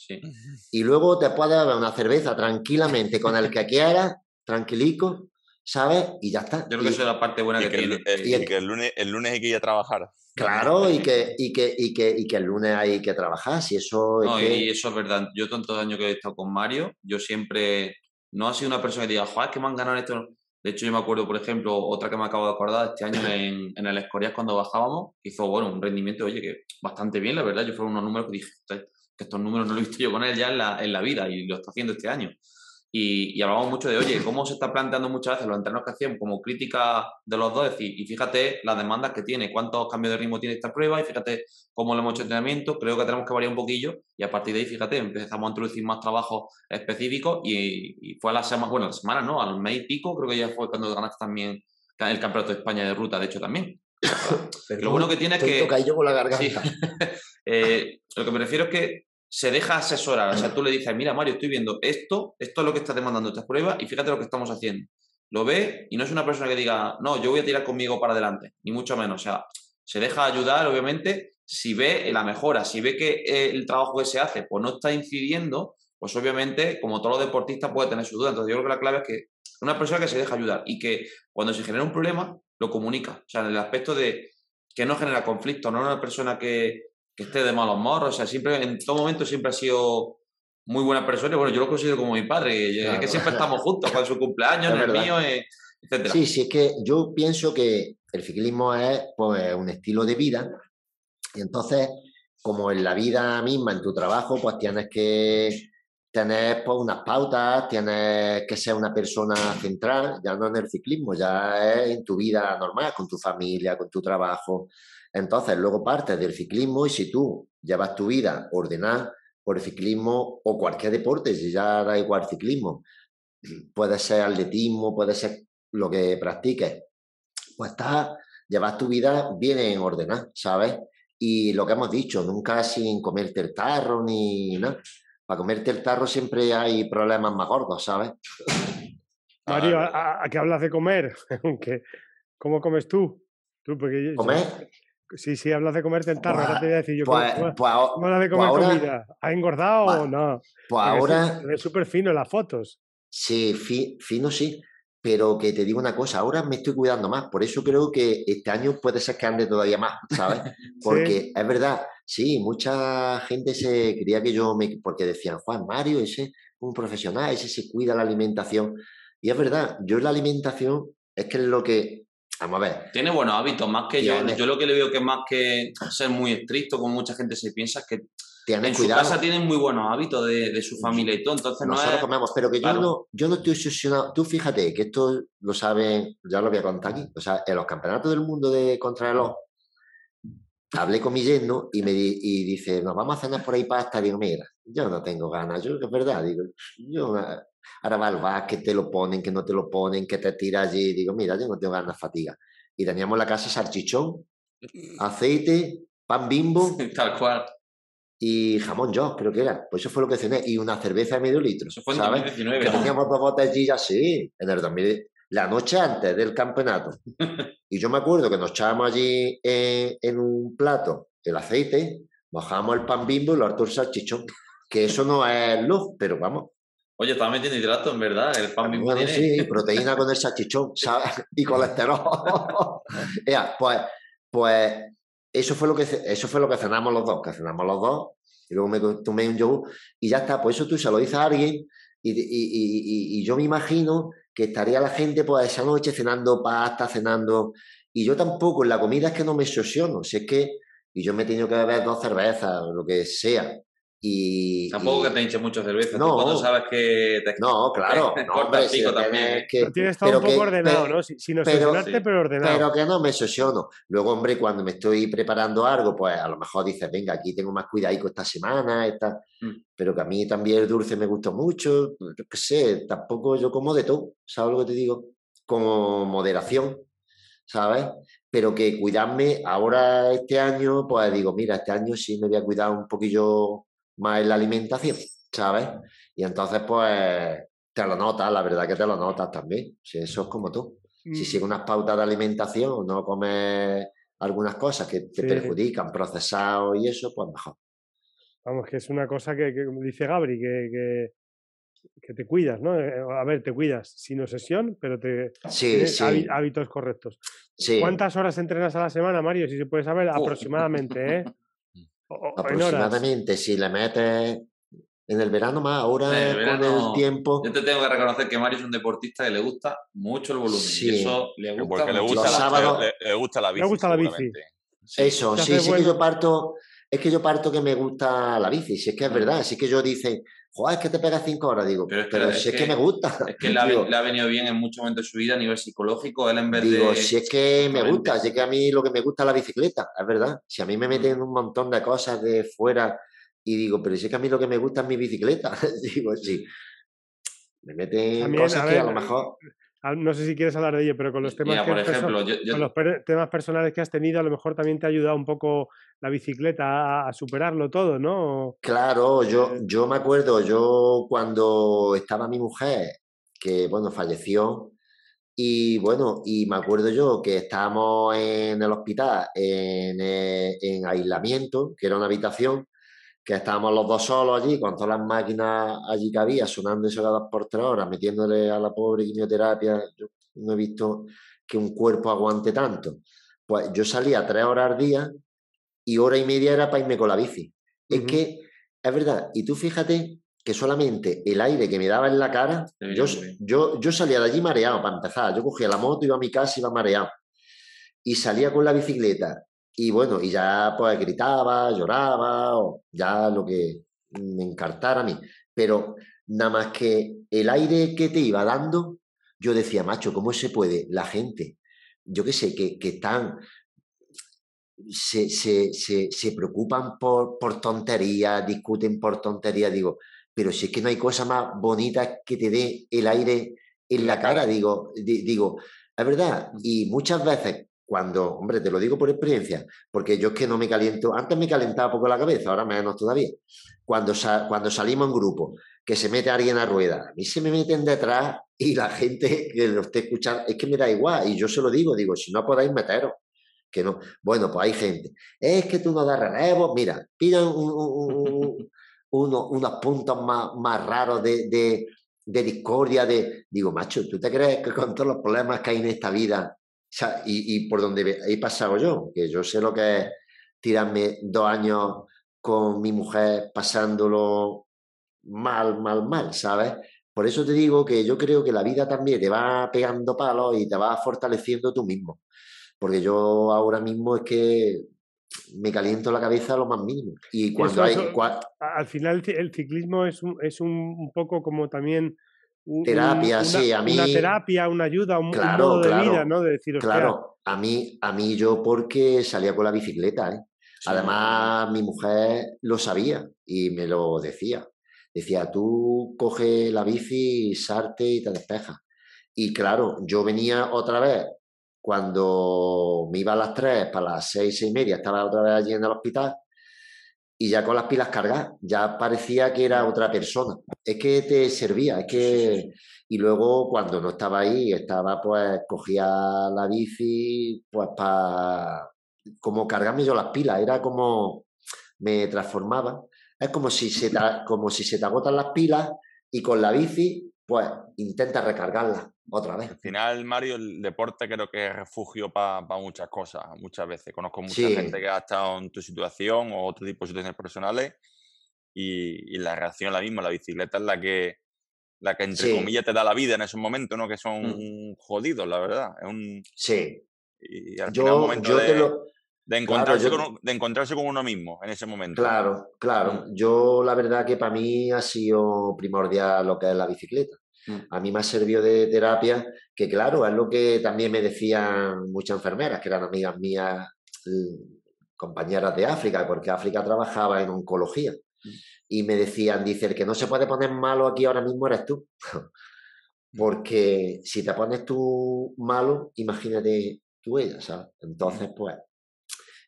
Y luego te puedes dar una cerveza tranquilamente con el que quieras, tranquilico, ¿sabes? Y ya está. Yo creo que eso es la parte buena que, tiene. y que el lunes, el lunes hay que ir a trabajar. Claro, y *laughs* que, y que, y que, y que el lunes hay que trabajar, si eso no, y eso es verdad. Yo tantos años que he estado con Mario, yo siempre no ha sido una persona que diga, joder, que me han ganado esto. De hecho, yo me acuerdo, por ejemplo, otra que me acabo de acordar este año en, en el Escorias cuando bajábamos, hizo, bueno, un rendimiento, oye, que bastante bien, la verdad. Yo fueron unos números que dije, estos números no los he visto yo con él ya en la, en la vida y lo está haciendo este año. Y, y, hablamos mucho de, oye, cómo se está planteando muchas veces los entrenos que hacíamos como crítica de los dos, decir, y fíjate las demandas que tiene, cuántos cambios de ritmo tiene esta prueba, y fíjate cómo le hemos hecho entrenamiento, creo que tenemos que variar un poquillo, y a partir de ahí, fíjate, empezamos a introducir más trabajo específico, y, fue a la semana, bueno, la semana, ¿no? Al mes y pico, creo que ya fue cuando ganaste también el Campeonato de España de Ruta, de hecho, también. lo bueno que tiene es que... yo con la *laughs* garganta. Eh, lo que me refiero es que se deja asesorar. O sea, tú le dices, mira, Mario, estoy viendo esto, esto es lo que está demandando estas pruebas y fíjate lo que estamos haciendo. Lo ve y no es una persona que diga, no, yo voy a tirar conmigo para adelante, ni mucho menos. O sea, se deja ayudar, obviamente, si ve la mejora, si ve que el trabajo que se hace pues no está incidiendo, pues obviamente, como todos los deportistas, puede tener su duda. Entonces, yo creo que la clave es que una persona que se deja ayudar y que cuando se genera un problema, lo comunica. O sea, en el aspecto de que no genera conflicto, no una persona que, esté de malos morros. O sea, siempre, en todo momento siempre ha sido muy buena persona. Bueno, yo lo considero como mi padre, que siempre estamos juntos, con su cumpleaños, en el mío, eh, etc. Sí, sí, es que yo pienso que el ciclismo es pues, un estilo de vida. Y entonces, como en la vida misma, en tu trabajo, pues tienes que tener pues, unas pautas, tienes que ser una persona central, ya no en el ciclismo, ya es en tu vida normal, con tu familia, con tu trabajo. Entonces, luego partes del ciclismo y si tú llevas tu vida ordenada por el ciclismo o cualquier deporte, si ya da igual ciclismo, *clears throat* puede ser atletismo, puede ser lo que practiques, pues estás, llevas tu vida bien ordenada, ¿sabes? Y lo que hemos dicho, nunca sin comerte el tarro ni nada para comerte el tarro siempre hay problemas más gordos, ¿sabes? *laughs* Mario, ¿a, qué hablas de comer? *laughs* ¿Cómo comes tú? ¿Tú ¿Comer? Sí, sí, hablas de comerte el tarro. ahora te voy a decir yo. Pues, ¿cómo, pues, hablas de pues comer comida? ¿Ha engordado o no? Pues ahora. Es súper fino en las fotos. Sí, fino sí. Pero que te digo una cosa, ahora me estoy cuidando más. Por eso creo que este año puede ser que ande todavía más, ¿sabes? *laughs* Porque es verdad, Sí, mucha gente se creía que yo me. porque decían, Juan Mario, ese es un profesional, ese se cuida la alimentación. Y es verdad, yo la alimentación es que es lo que. Vamos a ver. Tiene buenos hábitos, más que yo. Yo lo que le veo que más que ser muy estricto, como mucha gente se piensa, es que en su casa tienen muy buenos hábitos de, su familia y todo, entonces Nosotros no comemos, pero que yo, no, yo no estoy obsesionado. Tú fíjate que esto lo saben, ya lo voy a contar aquí. O sea, en los campeonatos del mundo de contrarreloj, hablé con mi yerno y me y dice, nos vamos a cenar por ahí pasta. Digo, mira, yo no tengo ganas, yo es verdad, digo, yo ahora va al que te lo ponen, que no te lo ponen, que te tira allí. Digo, mira, yo no tengo ganas, fatiga. Y teníamos la casa salchichón, aceite, pan bimbo. *laughs* Tal cual. Y jamón yo, creo que era. Pues eso fue lo que cené. Y una cerveza de medio litro. Eso fue en 2019. Que teníamos dos botellillas, sí, en el 2019 la noche antes del campeonato. *laughs* Y yo me acuerdo que nos echábamos allí en, un plato el aceite, mojamos el pan bimbo y lo harto el salchichón. Que eso no es luz, pero vamos. Oye, estaba metiendo hidrato, en verdad. El pan bimbo bueno, sí, proteína con el salchichón, *laughs* ¿sabes? Y colesterol. *laughs* ya, pues, pues eso fue lo que eso fue lo que cenamos los dos, que cenamos los dos, y luego me tomé un yogur, y ya está, pues eso tú se lo dices a alguien, y, y yo me imagino que estaría la gente pues esa noche cenando pasta, cenando... Y yo tampoco, en la comida es que no me sociono, si es que... Y yo me he tenido que beber dos cervezas, lo que sea. Y, Tampoco que te hinche mucho cerveza. No, cuando sabes que te No, claro. *laughs* no, hombre, pico también. Que, tienes que estar un poco ordenado, ¿no? Sin obsesionarte, pero, ordenado. Pero que no me obsesiono. Luego, hombre, cuando me estoy preparando algo, pues a lo mejor dices, venga, aquí tengo más cuidado esta semana, esta... Mm. pero que a mí también el dulce me gusta mucho. Yo qué sé, tampoco yo como de todo, ¿sabes lo que te digo? Como moderación, ¿sabes? Pero que cuidarme ahora este año, pues digo, mira, este año sí me voy a cuidar un poquillo más en la alimentación, ¿sabes? Y entonces, pues, te lo notas, la verdad que te lo notas también. Si eso es como tú. Si mm. sigues unas pautas de alimentación, no comes algunas cosas que te perjudican, procesado y eso, pues mejor. Vamos, que es una cosa que, como dice Gabri, que, que, te cuidas, ¿no? Eh, a ver, te cuidas sin obsesión, pero te sí, sí. hábitos correctos. ¿Cuántas horas entrenas a la semana, Mario? Si se puede saber, aproximadamente, ¿eh? *laughs* Aproximadamente, si le metes en el verano más, ahora con el tiempo. Yo te tengo que reconocer que Mario es un deportista que le gusta mucho el volumen. Y eso le gusta Porque le gusta, la, le, gusta la bici. Le gusta la bici. Eso, sí, sí que yo parto, es que yo parto que me gusta la bici, si es que es verdad, si es que yo dice, joder, es que te pegas cinco horas, digo, pero, si es que, me gusta. Es que *laughs* le ha, venido bien en muchos momentos de su vida a nivel psicológico, él en vez digo, si es que me gusta, si es que a mí lo que me gusta es la bicicleta, es verdad. Si a mí me meten un montón de cosas de fuera y digo, pero si es que a mí lo que me gusta es mi bicicleta, *laughs* digo, sí. Me meten cosas que a lo mejor no sé si quieres hablar de ello, pero con los temas, que los temas personales que has tenido, a lo mejor también te ha ayudado un poco la bicicleta a, superarlo todo, ¿no? Claro, yo, eh, yo me acuerdo, yo cuando estaba mi mujer, que bueno, falleció, y bueno, y me acuerdo yo que estábamos en el hospital en, en aislamiento, que era una habitación, que estábamos los dos solos allí, con todas las máquinas allí que había, sonando eso cada por tres horas, metiéndole a la pobre quimioterapia. Yo no he visto que un cuerpo aguante tanto. Pues yo salía tres horas al día y hora y media era para irme con la bici. Es que, es verdad, y tú fíjate que solamente el aire que me daba en la cara, yo, yo, yo salía de allí mareado para empezar. Yo cogía la moto, iba a mi casa iba mareado. Y salía con la bicicleta. Y bueno, y ya pues gritaba, lloraba, o ya lo que me encartara a mí. Pero nada más que el aire que te iba dando, yo decía, macho, ¿cómo se puede la gente, yo qué sé, que, que están, se, se, se, preocupan por, por tonterías, discuten por tonterías, digo, pero si es que no hay cosa más bonita que te dé el aire en la cara, digo, digo, es verdad, y muchas veces cuando, hombre, te lo digo por experiencia, porque yo es que no me caliento, antes me calentaba poco la cabeza, ahora menos todavía, cuando, cuando salimos en grupo, que se mete alguien a rueda, a mí se me meten detrás y la gente que lo esté escuchando, es que me da igual, y yo se lo digo, digo, si no podéis meteros, que no, bueno, pues hay gente, es que tú no das relevo, mira, piden unos puntos más, más raros de, de, de discordia, de, digo, macho, ¿tú te crees que con todos los problemas que hay en esta vida y, por donde he pasado yo, que yo sé lo que es tirarme dos años con mi mujer pasándolo mal, mal, mal, ¿sabes? Por eso te digo que yo creo que la vida también te va pegando palos y te va fortaleciendo tú mismo. Porque yo ahora mismo es que me caliento la cabeza a lo más mínimo. Y cuando hay. Al final, el ciclismo es un, es un poco como también terapia, sí, a mí. Una terapia, una ayuda, un, modo de vida, ¿no? De decir, claro, a mí, a mí yo porque salía con la bicicleta, ¿eh? Además, mi mujer lo sabía y me lo decía. Decía, tú coge la bici, sarte y te despejas. Y claro, yo venía otra vez cuando me iba a las tres, para las seis, seis y media, estaba otra vez allí en el hospital y ya con las pilas cargadas, ya parecía que era otra persona. Es que te servía, es que... Y luego cuando no estaba ahí, estaba pues, cogía la bici, pues para como cargarme yo las pilas, era como me transformaba. Es como si se te, como si se te agotan las pilas y con la bici, pues intenta recargarla otra vez. Al final, Mario, el deporte creo que es refugio para muchas cosas, muchas veces. Conozco mucha gente que ha estado en tu situación o otro tipo de situaciones personales y, la reacción es la misma. La bicicleta es la que, la que entre comillas, te da la vida en esos momentos, ¿no? Que son mm. jodidos, la verdad. Es un... Sí. Y al yo, momento de, de, encontrarse con, de encontrarse con uno mismo en ese momento. Claro, claro. Mm. Yo la verdad que para mí ha sido primordial lo que es la bicicleta. Mm. A mí me ha servido de terapia, que claro, es lo que también me decían muchas enfermeras, que eran amigas mías, compañeras de África, porque África trabajaba en oncología. Mm. Y me decían, dice, el que no se puede poner malo aquí ahora mismo eres tú. *laughs* Mm. porque si te pones tú malo, imagínate tú ella, ¿sabes? Entonces, pues,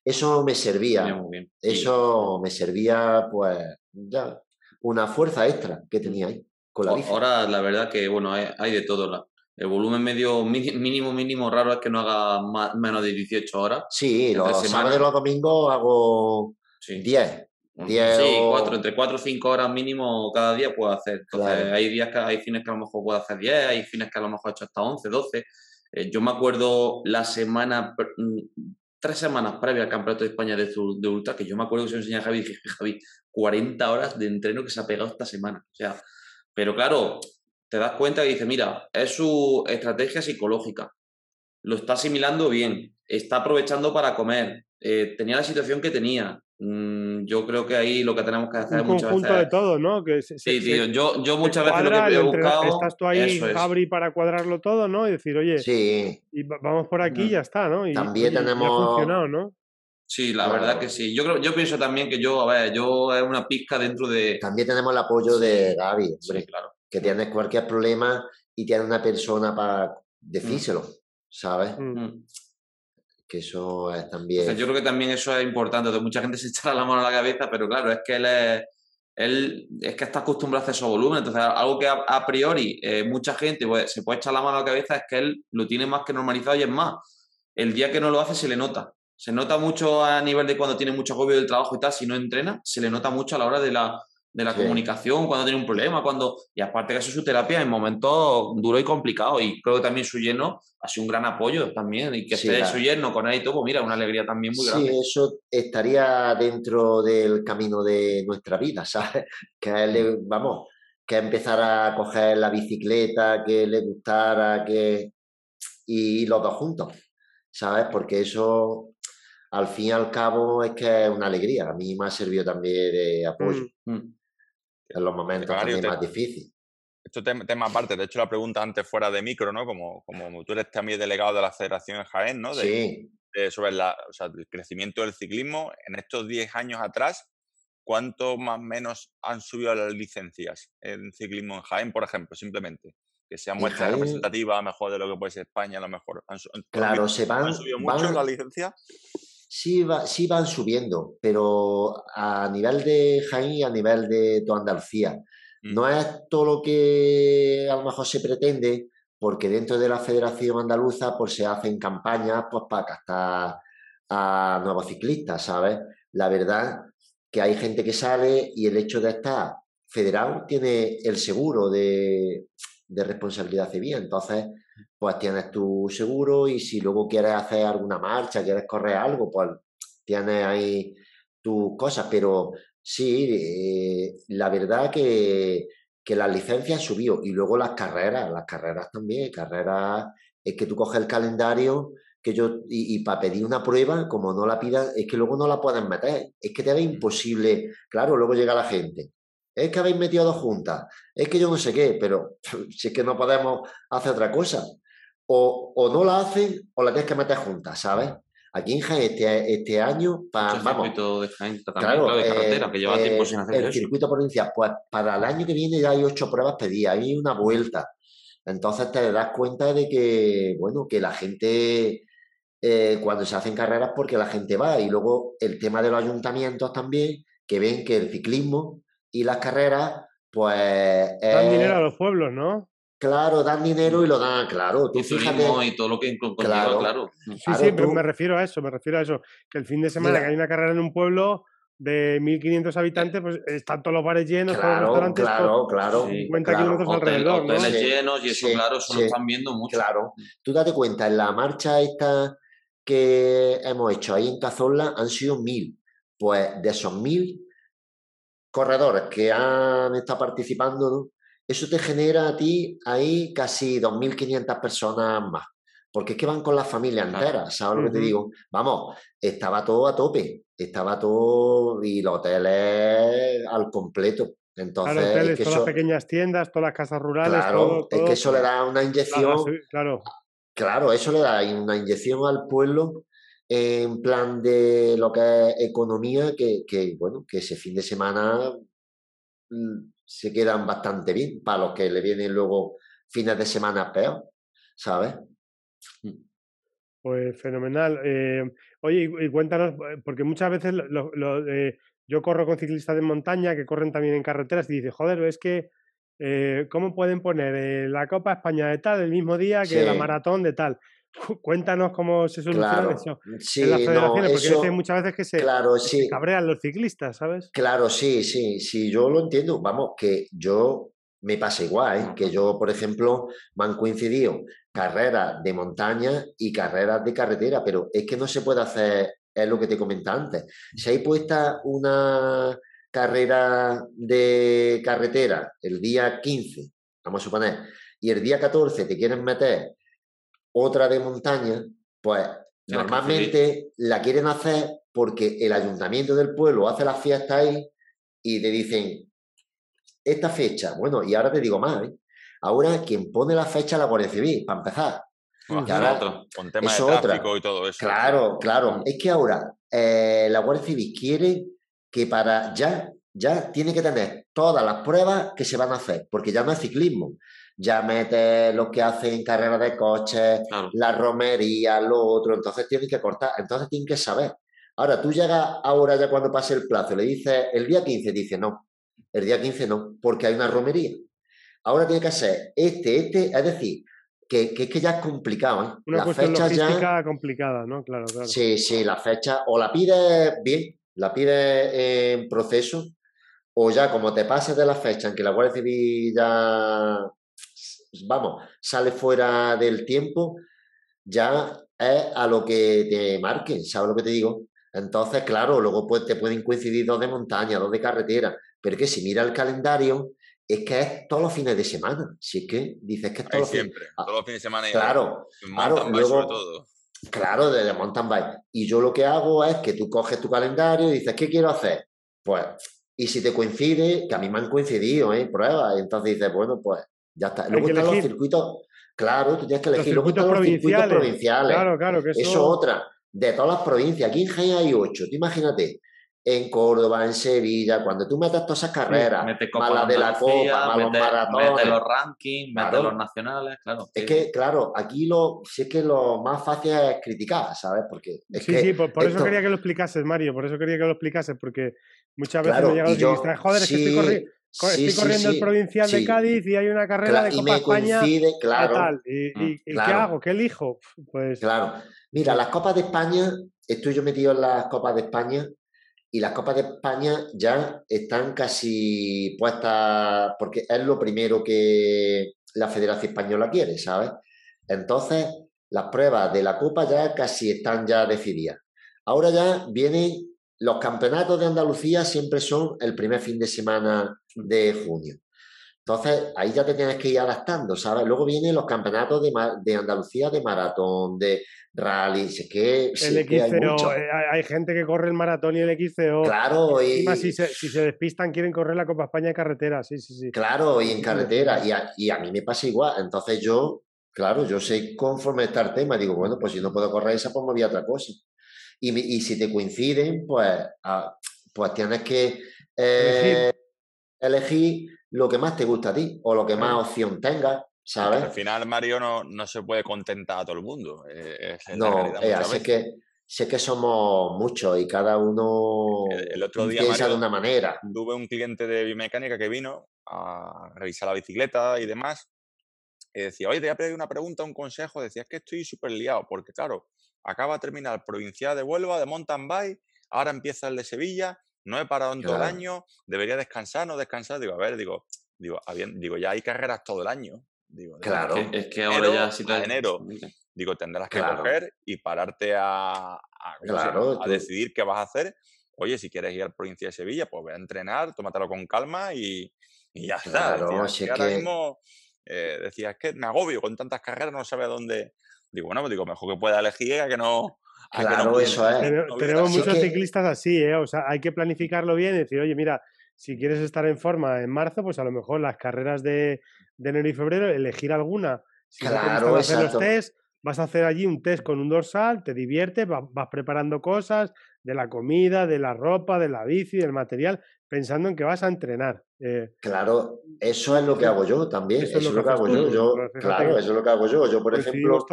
eso me servía. Eso me servía, pues, ya, una fuerza extra que tenía ahí. Ahora, la verdad que, bueno, hay, de todo. el volumen medio mínimo, mínimo raro es que no haga menos de 18 horas. Sí, los sábados y los domingos hago 10. sí, cuatro, entre 4 o 5 horas mínimo cada día puedo hacer. Entonces, hay días que hay fines que a lo mejor puedo hacer 10, hay fines que a lo mejor he hecho hasta 11, 12. Eh, yo me acuerdo la semana, mm, tres semanas previa al Campeonato de España de, de Ultra, que yo me acuerdo que se me enseñó a Javi y dije, Javi, 40 horas de entreno que se ha pegado esta semana. O sea, pero claro, te das cuenta y dices, mira, es su estrategia psicológica. Lo está asimilando bien, está aprovechando para comer, eh, tenía la situación que tenía. Mm, yo creo que ahí lo que tenemos que hacer es muchas conjunto de todo, ¿no? Que sí, tío, yo, yo muchas veces lo que he buscado. Estás tú ahí, Fabri, para cuadrarlo todo, ¿no? Y decir, oye, sí. y vamos por aquí y ya está, ¿no? Y, También tenemos. ha funcionado, ¿no? Sí, la verdad que sí. Yo creo, yo pienso también que yo, a ver, yo es una pizca dentro de. También tenemos el apoyo de Gaby, hombre. claro que tienes cualquier problema y tienes una persona para mm. decírselo, ¿sabes? Mm. Mm. Que eso es también... yo creo que también eso es importante, mucha gente se echa la mano a la cabeza, pero claro, es que él es, él es que está acostumbrado a hacer esos volumen, entonces algo que a, priori eh, mucha gente se puede echar la mano a la cabeza es que él lo tiene más que normalizado y es más, el día que no lo hace se le nota. Se nota mucho a nivel de cuando tiene mucho agobio del trabajo y tal, si no entrena, se le nota mucho a la hora de la, de la comunicación, cuando tiene un problema, cuando... Y aparte que es su terapia en momentos duros y complicados. Y creo que también su yerno ha sido un gran apoyo también. Y que esté su yerno con él y todo, pues mira, una alegría también muy grande. Sí, eso estaría dentro del camino de nuestra vida, ¿sabes? *laughs* Que a él, vamos, que empezar a coger la bicicleta, que le gustara, que... Y los dos juntos, ¿sabes? Porque eso al fin y al cabo es que es una alegría. A mí me ha servido también de apoyo mm, mm. en los momentos también más difíciles. Esto es tema aparte, de hecho la pregunta antes fuera de micro, ¿no? Como, como tú eres también delegado de la Federación en Jaén, ¿no? sí. sobre la, el crecimiento del ciclismo, en estos 10 años atrás, ¿cuánto más o menos han subido las licencias en ciclismo en Jaén, por ejemplo, simplemente? Que sea muestra representativa, mejor de lo que puede ser España, a lo mejor. claro, se van, ¿Han subido mucho las licencias? Sí, sí van subiendo, pero a nivel de Jaén y a nivel de toda Andalucía. Mm. No es todo lo que a lo mejor se pretende, porque dentro de la Federación Andaluza pues se hacen campañas pues, para captar a nuevos ciclistas, ¿sabes? La verdad que hay gente que sale y el hecho de estar federal tiene el seguro de, de responsabilidad civil. Entonces, pues tienes tu seguro y si luego quieres hacer alguna marcha, quieres correr algo, pues tienes ahí tus cosas. Pero sí, eh, la verdad que, que las licencias subió y luego las carreras, las carreras también, carreras, es que tú coges el calendario que yo, y, para pedir una prueba, como no la pidas, es que luego no la puedes meter, es que te ve imposible, claro, luego llega la gente, es que habéis metido dos juntas, es que yo no sé qué, pero *laughs* si es que no podemos hacer otra cosa. O, o no la hacen o la tienes que meter juntas, ¿sabes? Aquí en Jaén este, este año, para, vamos, circuito de Jaén, claro, de carretera, que lleva tiempo sin hacer El circuito provincial, pues para el año que viene ya hay ocho pruebas pedidas, hay una vuelta. Entonces te das cuenta de que, bueno, que la gente, eh, cuando se hacen carreras, porque la gente va. Y luego el tema de los ayuntamientos también, que ven que el ciclismo y las carreras, pues... Dan dinero a los pueblos, ¿no? Claro, dan dinero y lo dan, claro. Tú y fíjate, y todo lo que claro, claro. Sí, sí, pero me refiero a eso, me refiero a eso. Que el fin de semana que hay una carrera en un pueblo de 1.500 habitantes, pues están todos los bares llenos, claro, todos los restaurantes, claro, claro, 50 kilómetros alrededor. Hoteles llenos y eso, claro, eso lo están viendo mucho. Claro. Tú date cuenta, en la marcha esta que hemos hecho ahí en Cazorla han sido 1.000. Pues de esos 1.000, corredores que han estado participando, eso te genera a ti ahí casi 2.500 personas más. Porque es que van con la familia entera, ¿sabes lo que te digo? Vamos, estaba todo a tope, estaba todo y los hoteles al completo. Entonces, hoteles, todas las pequeñas tiendas, todas las casas rurales. Claro, es que eso le da una inyección. Claro, claro, eso le da una inyección al pueblo en plan de lo que es economía, que, bueno, que ese fin de semana mm, se quedan bastante bien para los que le vienen luego fines de semana peor, ¿sabes? Mm. Pues fenomenal. Eh, oye, y, cuéntanos, eh, porque muchas veces eh, yo corro con ciclistas de montaña que corren también en carreteras y dices, joder, es que, ¿cómo pueden poner la Copa España de tal el mismo día que la maratón de tal? Cuéntanos cómo se soluciona eso en las federaciones, porque muchas veces que se, claro, sí. cabrean los ciclistas, ¿sabes? Claro, sí, sí, sí, yo lo entiendo. Vamos, que yo me pasa igual, ¿eh? que yo, por ejemplo, me han coincidido carreras de montaña y carreras de carretera, pero es que no se puede hacer, es lo que te comenté antes. Si hay puesta una carrera de carretera el día 15, vamos a suponer, y el día 14 te quieren meter otra de montaña, pues normalmente la quieren hacer porque el ayuntamiento del pueblo hace la fiesta ahí y te dicen, esta fecha, bueno, y ahora te digo más, ¿eh? ahora quien pone la fecha la Guardia Civil, para empezar. con temas de tráfico y todo eso. Claro, claro. Es que ahora eh, la Guardia Civil quiere que para ya, ya tiene que tener todas las pruebas que se van a hacer, porque ya no es ciclismo, ya mete lo que hacen carreras de coches, la romería, lo otro, entonces tienes que cortar, entonces tienes que saber. Ahora, tú llegas ahora ya cuando pase el plazo, le dices el día 15, dice no, el día 15 no, porque hay una romería. Ahora tiene que ser este, este, es decir, que, es que ya es complicado. ¿eh? Una cuestión logística complicada, ¿no? Claro, claro. Sí, sí, la fecha, o la pides bien, la pides en proceso, o ya como te pases de la fecha en que la Guardia Civil ya, vamos, sale fuera del tiempo, ya es a lo que te marquen, ¿sabes lo que te digo? Entonces, claro, luego pues, te pueden coincidir dos de montaña, dos de carretera, pero que si mira el calendario, es que es todos los fines de semana. Si es que dices que es todos los siempre, ah, todos los fines de semana. Claro, claro, luego, todo. Claro, de mountain bike. Y yo lo que hago es que tú coges tu calendario y dices, ¿qué quiero hacer? Pues, y si te coincide, que a mí me han coincidido, ¿eh? Pruebas, entonces dices, bueno, pues ya está. Luego están los circuitos, claro, tú tienes que elegir. Luego están los circuitos provinciales. Claro, claro, que eso... eso otra. De todas las provincias, aquí en Jaén hay ocho, tú imagínate, en Córdoba, en Sevilla, cuando tú metas todas esas carreras, más la de la Copa, más los maratones. Mete los rankings, mete los nacionales, claro. Es que, claro, aquí lo, sí es que lo más fácil es criticar, ¿sabes? Porque sí, sí, por, eso quería que lo explicases, Mario, por eso quería que lo explicases, porque muchas veces me llegan los y joder, es que estoy, corriendo el provincial de Cádiz y hay una carrera de Copa España. claro. ¿Y, mm, y, qué hago? ¿Qué elijo? Pues... Claro. Mira, las Copas de España, estoy yo metido en las Copas de España y las Copas de España ya están casi puestas, porque es lo primero que la Federación Española quiere, ¿sabes? Entonces, las pruebas de la Copa ya casi están ya decididas. Ahora ya vienen los campeonatos de Andalucía, siempre son el primer fin de semana de junio. Entonces, ahí ya te tienes que ir adaptando, ¿sabes? Luego vienen los campeonatos de, de Andalucía de maratón, de rally, sé que, el XCO, eh, hay, gente que corre el maratón y el XCO. Claro, y, si, se, si, se, despistan quieren correr la Copa España de carretera, sí, sí, sí. Claro, y en carretera, y a, y a mí me pasa igual. Entonces yo, claro, yo sé conforme está el tema, digo, bueno, pues si no puedo correr esa, pues me voy a otra cosa. Y, y si te coinciden, pues, ah, pues tienes que eh, elegir lo que más te gusta a ti o lo que más opción tengas, ¿sabes? Al final, Mario no, no se puede contentar a todo el mundo. Eh, no, eh, así que sé que somos muchos y cada uno el, otro día, piensa de una manera. Tuve un cliente de biomecánica que vino a revisar la bicicleta y demás. Y decía, oye, te voy a pedir una pregunta, un consejo. Decía, es que estoy súper liado, porque claro, acaba de terminar provincial de Huelva de mountain bike, ahora empieza el de Sevilla no he parado en todo el año, debería descansar, no descansar. Digo, a ver, digo, digo, digo ya hay carreras todo el año. Digo, claro, es que ahora ya si te... enero, digo, tendrás que coger y pararte a, a, decidir qué vas a hacer. Oye, si quieres ir al provincia de Sevilla, pues ve a entrenar, tómatelo con calma y, y ya está. Decía, ahora mismo eh, decía, es que me agobio con tantas carreras, no sabe a dónde. Digo, bueno, pues digo, mejor que pueda elegir a que no, Claro, eso es. tenemos muchos ciclistas así, ¿eh? O sea, hay que planificarlo bien y decir, oye, mira, si quieres estar en forma en marzo, pues a lo mejor las carreras de, enero y febrero, elegir alguna. Si claro, hacer los test, vas a hacer allí un test con un dorsal, te diviertes, vas, preparando cosas de la comida, de la ropa, de la bici, del material, pensando en que vas a entrenar. Eh, claro, eso es lo que hago yo también. Eso, es lo que, hago yo. claro, eso es lo que hago yo. Yo, por ejemplo,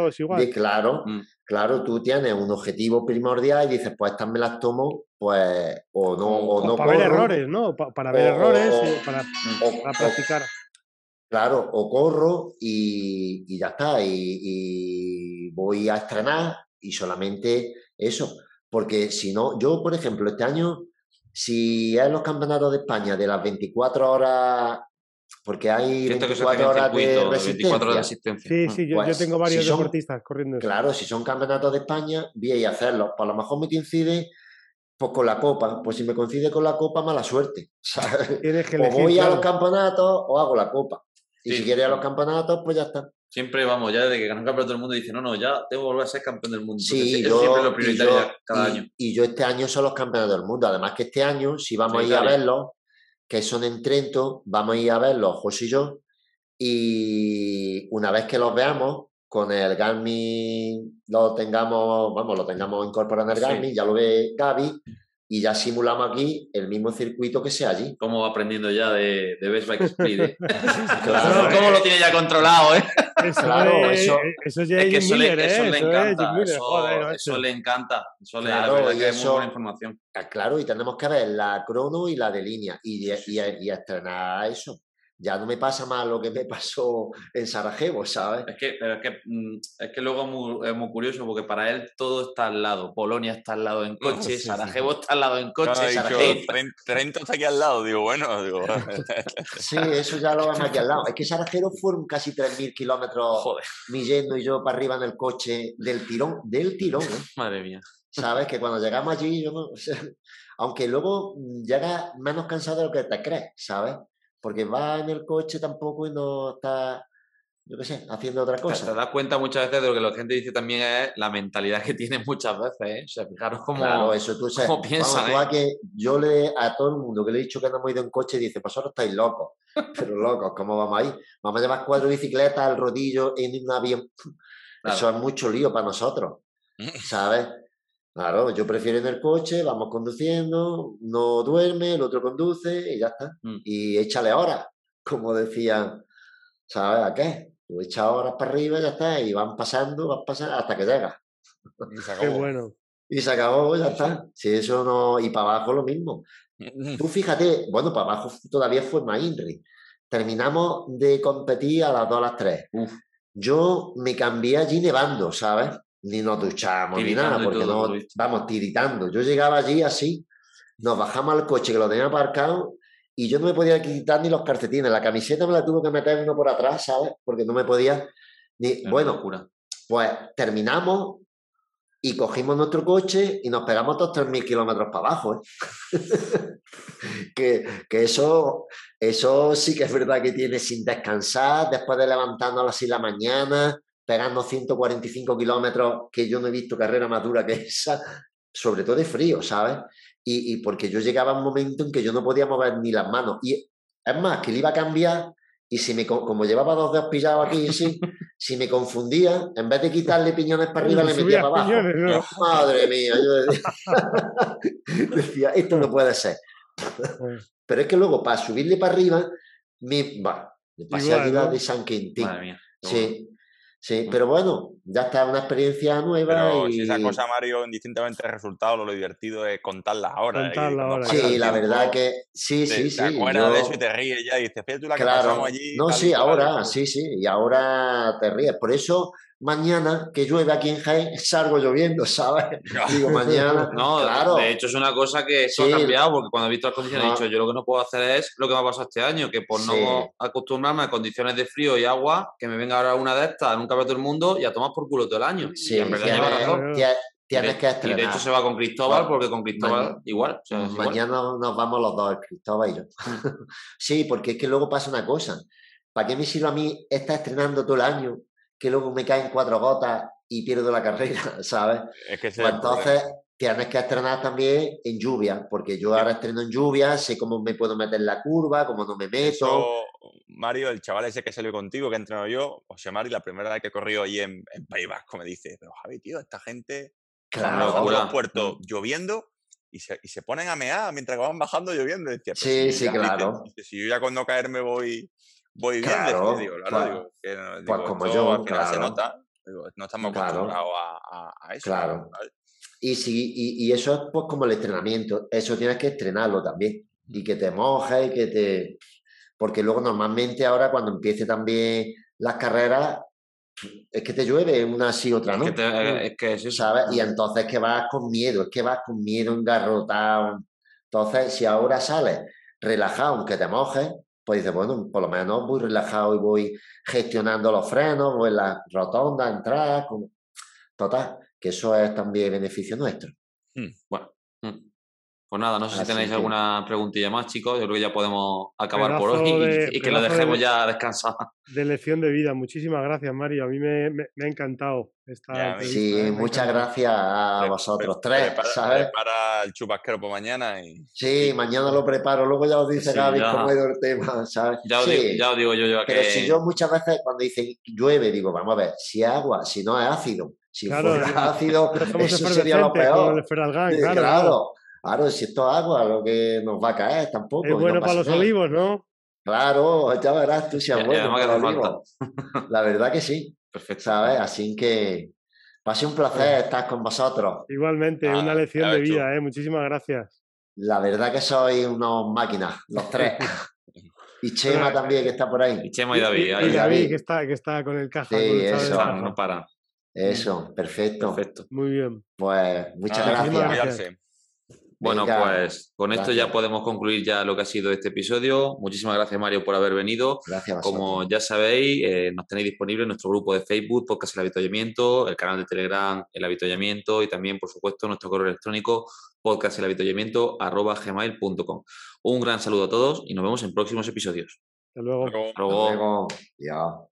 claro, mm. claro, tú tienes un objetivo primordial y dices, pues estas me las tomo, pues, o no, o, no. Para ver errores, ¿no? para ver errores, eh, para, para, practicar. Claro, o corro y, ya está, y, voy a estrenar y solamente eso. Porque si no, yo, por ejemplo, este año, si es los campeonatos de España de las 24 horas, porque hay 24 horas, de resistencia. Sí, sí, yo, pues tengo varios deportistas corriendo. Claro, si son campeonatos de España, voy a hacerlos. Pues a lo mejor me coincide pues con la copa. Pues si me coincide con la copa, mala suerte. *laughs* o voy a los campeonatos o hago la copa. Y si quiere a los campeonatos, pues ya está. Siempre vamos, ya desde que ganó un campeón del mundo, dice, no, no, ya tengo que volver a ser campeón del mundo. Sí, yo, siempre lo prioritario cada año. Y yo este año son los campeones del mundo. Además que este año, si vamos a ir a verlos, que son en Trento, vamos a ir a verlos José y yo. Y una vez que los veamos, con el Garmin lo tengamos, vamos, lo tengamos incorporado en el Garmin, ya lo ve Gaby, y ya simulamos aquí el mismo circuito que sea allí. Como aprendiendo ya de, de Best Bike Speed. ¿eh? *laughs* claro, ¿Cómo lo tiene ya controlado? ¿eh? Eso, claro, eso, eso es que eso, le, eso le encanta. eso, le encanta. Eso claro, le, y es muy buena información. Ah, claro, y tenemos que ver la crono y la de línea y, y, y estrenar eso. Ya no me pasa más lo que me pasó en Sarajevo, ¿sabes? Es que, pero es que, mm, es que luego es muy, curioso porque para él todo está al lado. Polonia está al lado en coche, Sarajevo está al lado en coche, Sarajevo. Trento está aquí al lado, digo, bueno, digo. *laughs* sí, eso ya lo vamos aquí al lado. Es que Sarajevo fueron casi 3.000 kilómetros, Joder. mi yendo y yo para arriba en el coche del tirón, del tirón. ¿eh? Madre mía. ¿Sabes? Que cuando llegamos allí, yo no, aunque luego llega menos cansado de lo que te crees, ¿sabes? Porque va en el coche tampoco y no está, yo qué sé, haciendo otra cosa. Te, das cuenta muchas veces de lo que la gente dice también es la mentalidad que tiene muchas veces, ¿eh? O sea, fijaros cómo, claro, eso, tú sabes, cómo piensa. ¿eh? que yo le a todo el mundo que le he dicho que no hemos ido en coche dice, pues ahora estáis locos. Pero locos, ¿cómo vamos ahí? Vamos a llevar cuatro bicicletas al rodillo en un avión. Eso es mucho lío para nosotros, ¿sabes? Claro, yo prefiero en el coche, vamos conduciendo, no duerme, el otro conduce y ya está. Mm. Y échale horas, como decía, ¿sabes a qué? Tú echa horas para arriba y ya está, y van pasando, van pasando hasta que llega. Y se *laughs* acabó. Qué bueno. Y se acabó, ya está. Si eso no. Y para abajo lo mismo. Tú fíjate, bueno, para abajo todavía fue más INRI. Terminamos de competir a las 2 a las 3. Yo me cambié allí nevando, ¿sabes? Ni nos duchamos ni nada, porque no, vamos, tiritando. Yo llegaba allí así, nos bajamos al coche que lo tenía aparcado y yo no me podía quitar ni los calcetines. La camiseta me la tuve que meter uno por atrás, ¿sabes? Porque no me podía ni. bueno, pues terminamos y cogimos nuestro coche y nos pegamos todos 3.000 kilómetros para abajo. ¿eh? *laughs* que, que eso, eso sí que es verdad que tiene sin descansar, después de levantarnos a las 6 de la mañana, pegando 145 kilómetros, que yo no he visto carrera más dura que esa, sobre todo de frío, ¿sabes? Y, porque yo llegaba a un momento en que yo no podía mover ni las manos. Y es más, que le iba a cambiar y si me, como llevaba dos dedos pillados aquí, sí, si me confundía, en vez de quitarle piñones para arriba, le metía para abajo. *laughs* Madre mía, yo *laughs* decía, esto no puede ser. Pues Pero es que luego, para subirle para arriba, me, va, me pasé a de San Quintín. Madre mía. Sí, Sí, pero bueno, ya está una experiencia nueva. Pero y... si esa cosa, Mario, indistintamente el resultado, lo divertido es contarlas ahora. ¿eh? Contarlas ahora. Sí, la verdad que sí, sí, sí. Te acuerdas de eso y te ríes ya y dices, fíjate tú la que pasamos allí. No, sí, ahora, sí, sí, y ahora te ríes. Por eso mañana que llueve aquí en Jaén, *laughs* salgo lloviendo, ¿sabes? Digo, mañana. *laughs* No, claro. de hecho es una cosa que eso ha cambiado, porque cuando he visto las condiciones he dicho, yo lo que no puedo hacer es lo que me ha pasado este año, que por no acostumbrarme a condiciones de frío y agua, que me venga ahora una de estas, nunca veo todo el mundo y a tomar por culo todo el año. Sí, en verdad lleva razón. Tienes que estrenar. Y de hecho se va con Cristóbal, porque con Cristóbal igual. mañana nos vamos los dos, Cristóbal y yo. *laughs* sí, porque es que luego pasa una cosa. ¿Para qué me sirve a mí estar estrenando todo el año que luego me caen cuatro gotas y pierdo la carrera, *laughs* ¿sabes? Es que pues entonces tienes que estrenar también en lluvia, porque yo ahora estreno en lluvia, sé cómo me puedo meter en la curva, cómo no me meto. Mario, el chaval ese que salió contigo, que he entrenado yo, José Mari, la primera vez que corrió ahí en, en País Vasco, me dice, pero Javi, tío, esta gente claro, en los puertos mm. lloviendo y se, y se, ponen a mear mientras van bajando lloviendo. Decía, sí, sí, claro. si yo ya cuando caerme voy voy bien, claro, digo, claro, pues, digo, pues como yo, claro. se nota, no estamos acostumbrados a, a, eso. Claro. Y, si, y, y, eso es pues como el entrenamiento, eso tienes que estrenarlo también, y que te mojes y que te... Porque luego normalmente ahora cuando empiece también las carreras, es que te llueve una sí otra no. Es que, es que eso. ¿Sabes? Y entonces que vas con miedo, es que vas con miedo engarrotado. Entonces, si ahora sales relajado, aunque te mojes, pues dice, bueno, por lo menos voy relajado y voy gestionando los frenos, voy en la rotonda, entrar, como... total, que eso es también beneficio nuestro. Hmm, bueno. Pues nada, no sé si tenéis alguna preguntilla más, chicos. Yo creo que ya podemos acabar por hoy y, que lo dejemos ya *laughs* descansar. De lección de vida. Muchísimas gracias, Mario. A mí me, ha encantado esta Sí, ¿eh? muchas gracias a vosotros tres. Prepara, ¿sabes? prepara el chubasquero por mañana. Y... Sí, mañana lo preparo. Luego ya os dice Gaby cómo ha ido el tema, *laughs* ¿sabes? Ya os, digo, ya os digo yo, yo Pero si yo muchas veces cuando dicen llueve, digo, vamos a ver, si es agua, si no es ácido. Si fuera *laughs* ácido, eso sería lo peor. claro Claro, si esto es agua, lo que nos va a caer tampoco. Es bueno para los olivos, ¿no? Claro, ya verás tú si es bueno para los olivos. La verdad que sí. Perfecto. ¿Sabes? Así que pase un placer estar con vosotros. Igualmente, una lección de vida, ¿eh? Muchísimas gracias. La verdad que sois unos máquinas, los tres. *laughs* Y Chema también, que está por ahí. Y Chema y David. Y, David, que está, que está con el caja. Sí, eso. No para. Eso, perfecto. Perfecto. Muy bien. Pues muchas gracias. Bueno, pues con esto ya podemos concluir ya lo que ha sido este episodio. Muchísimas gracias, Mario, por haber venido. Gracias. Como ya sabéis, eh, nos tenéis disponible en nuestro grupo de Facebook, Podcast El Avituallamiento, el canal de Telegram El Avituallamiento y también, por supuesto, nuestro correo electrónico arroba gmail.com. Un gran saludo a todos y nos vemos en próximos episodios. Hasta luego. Hasta luego. Hasta luego. Ya.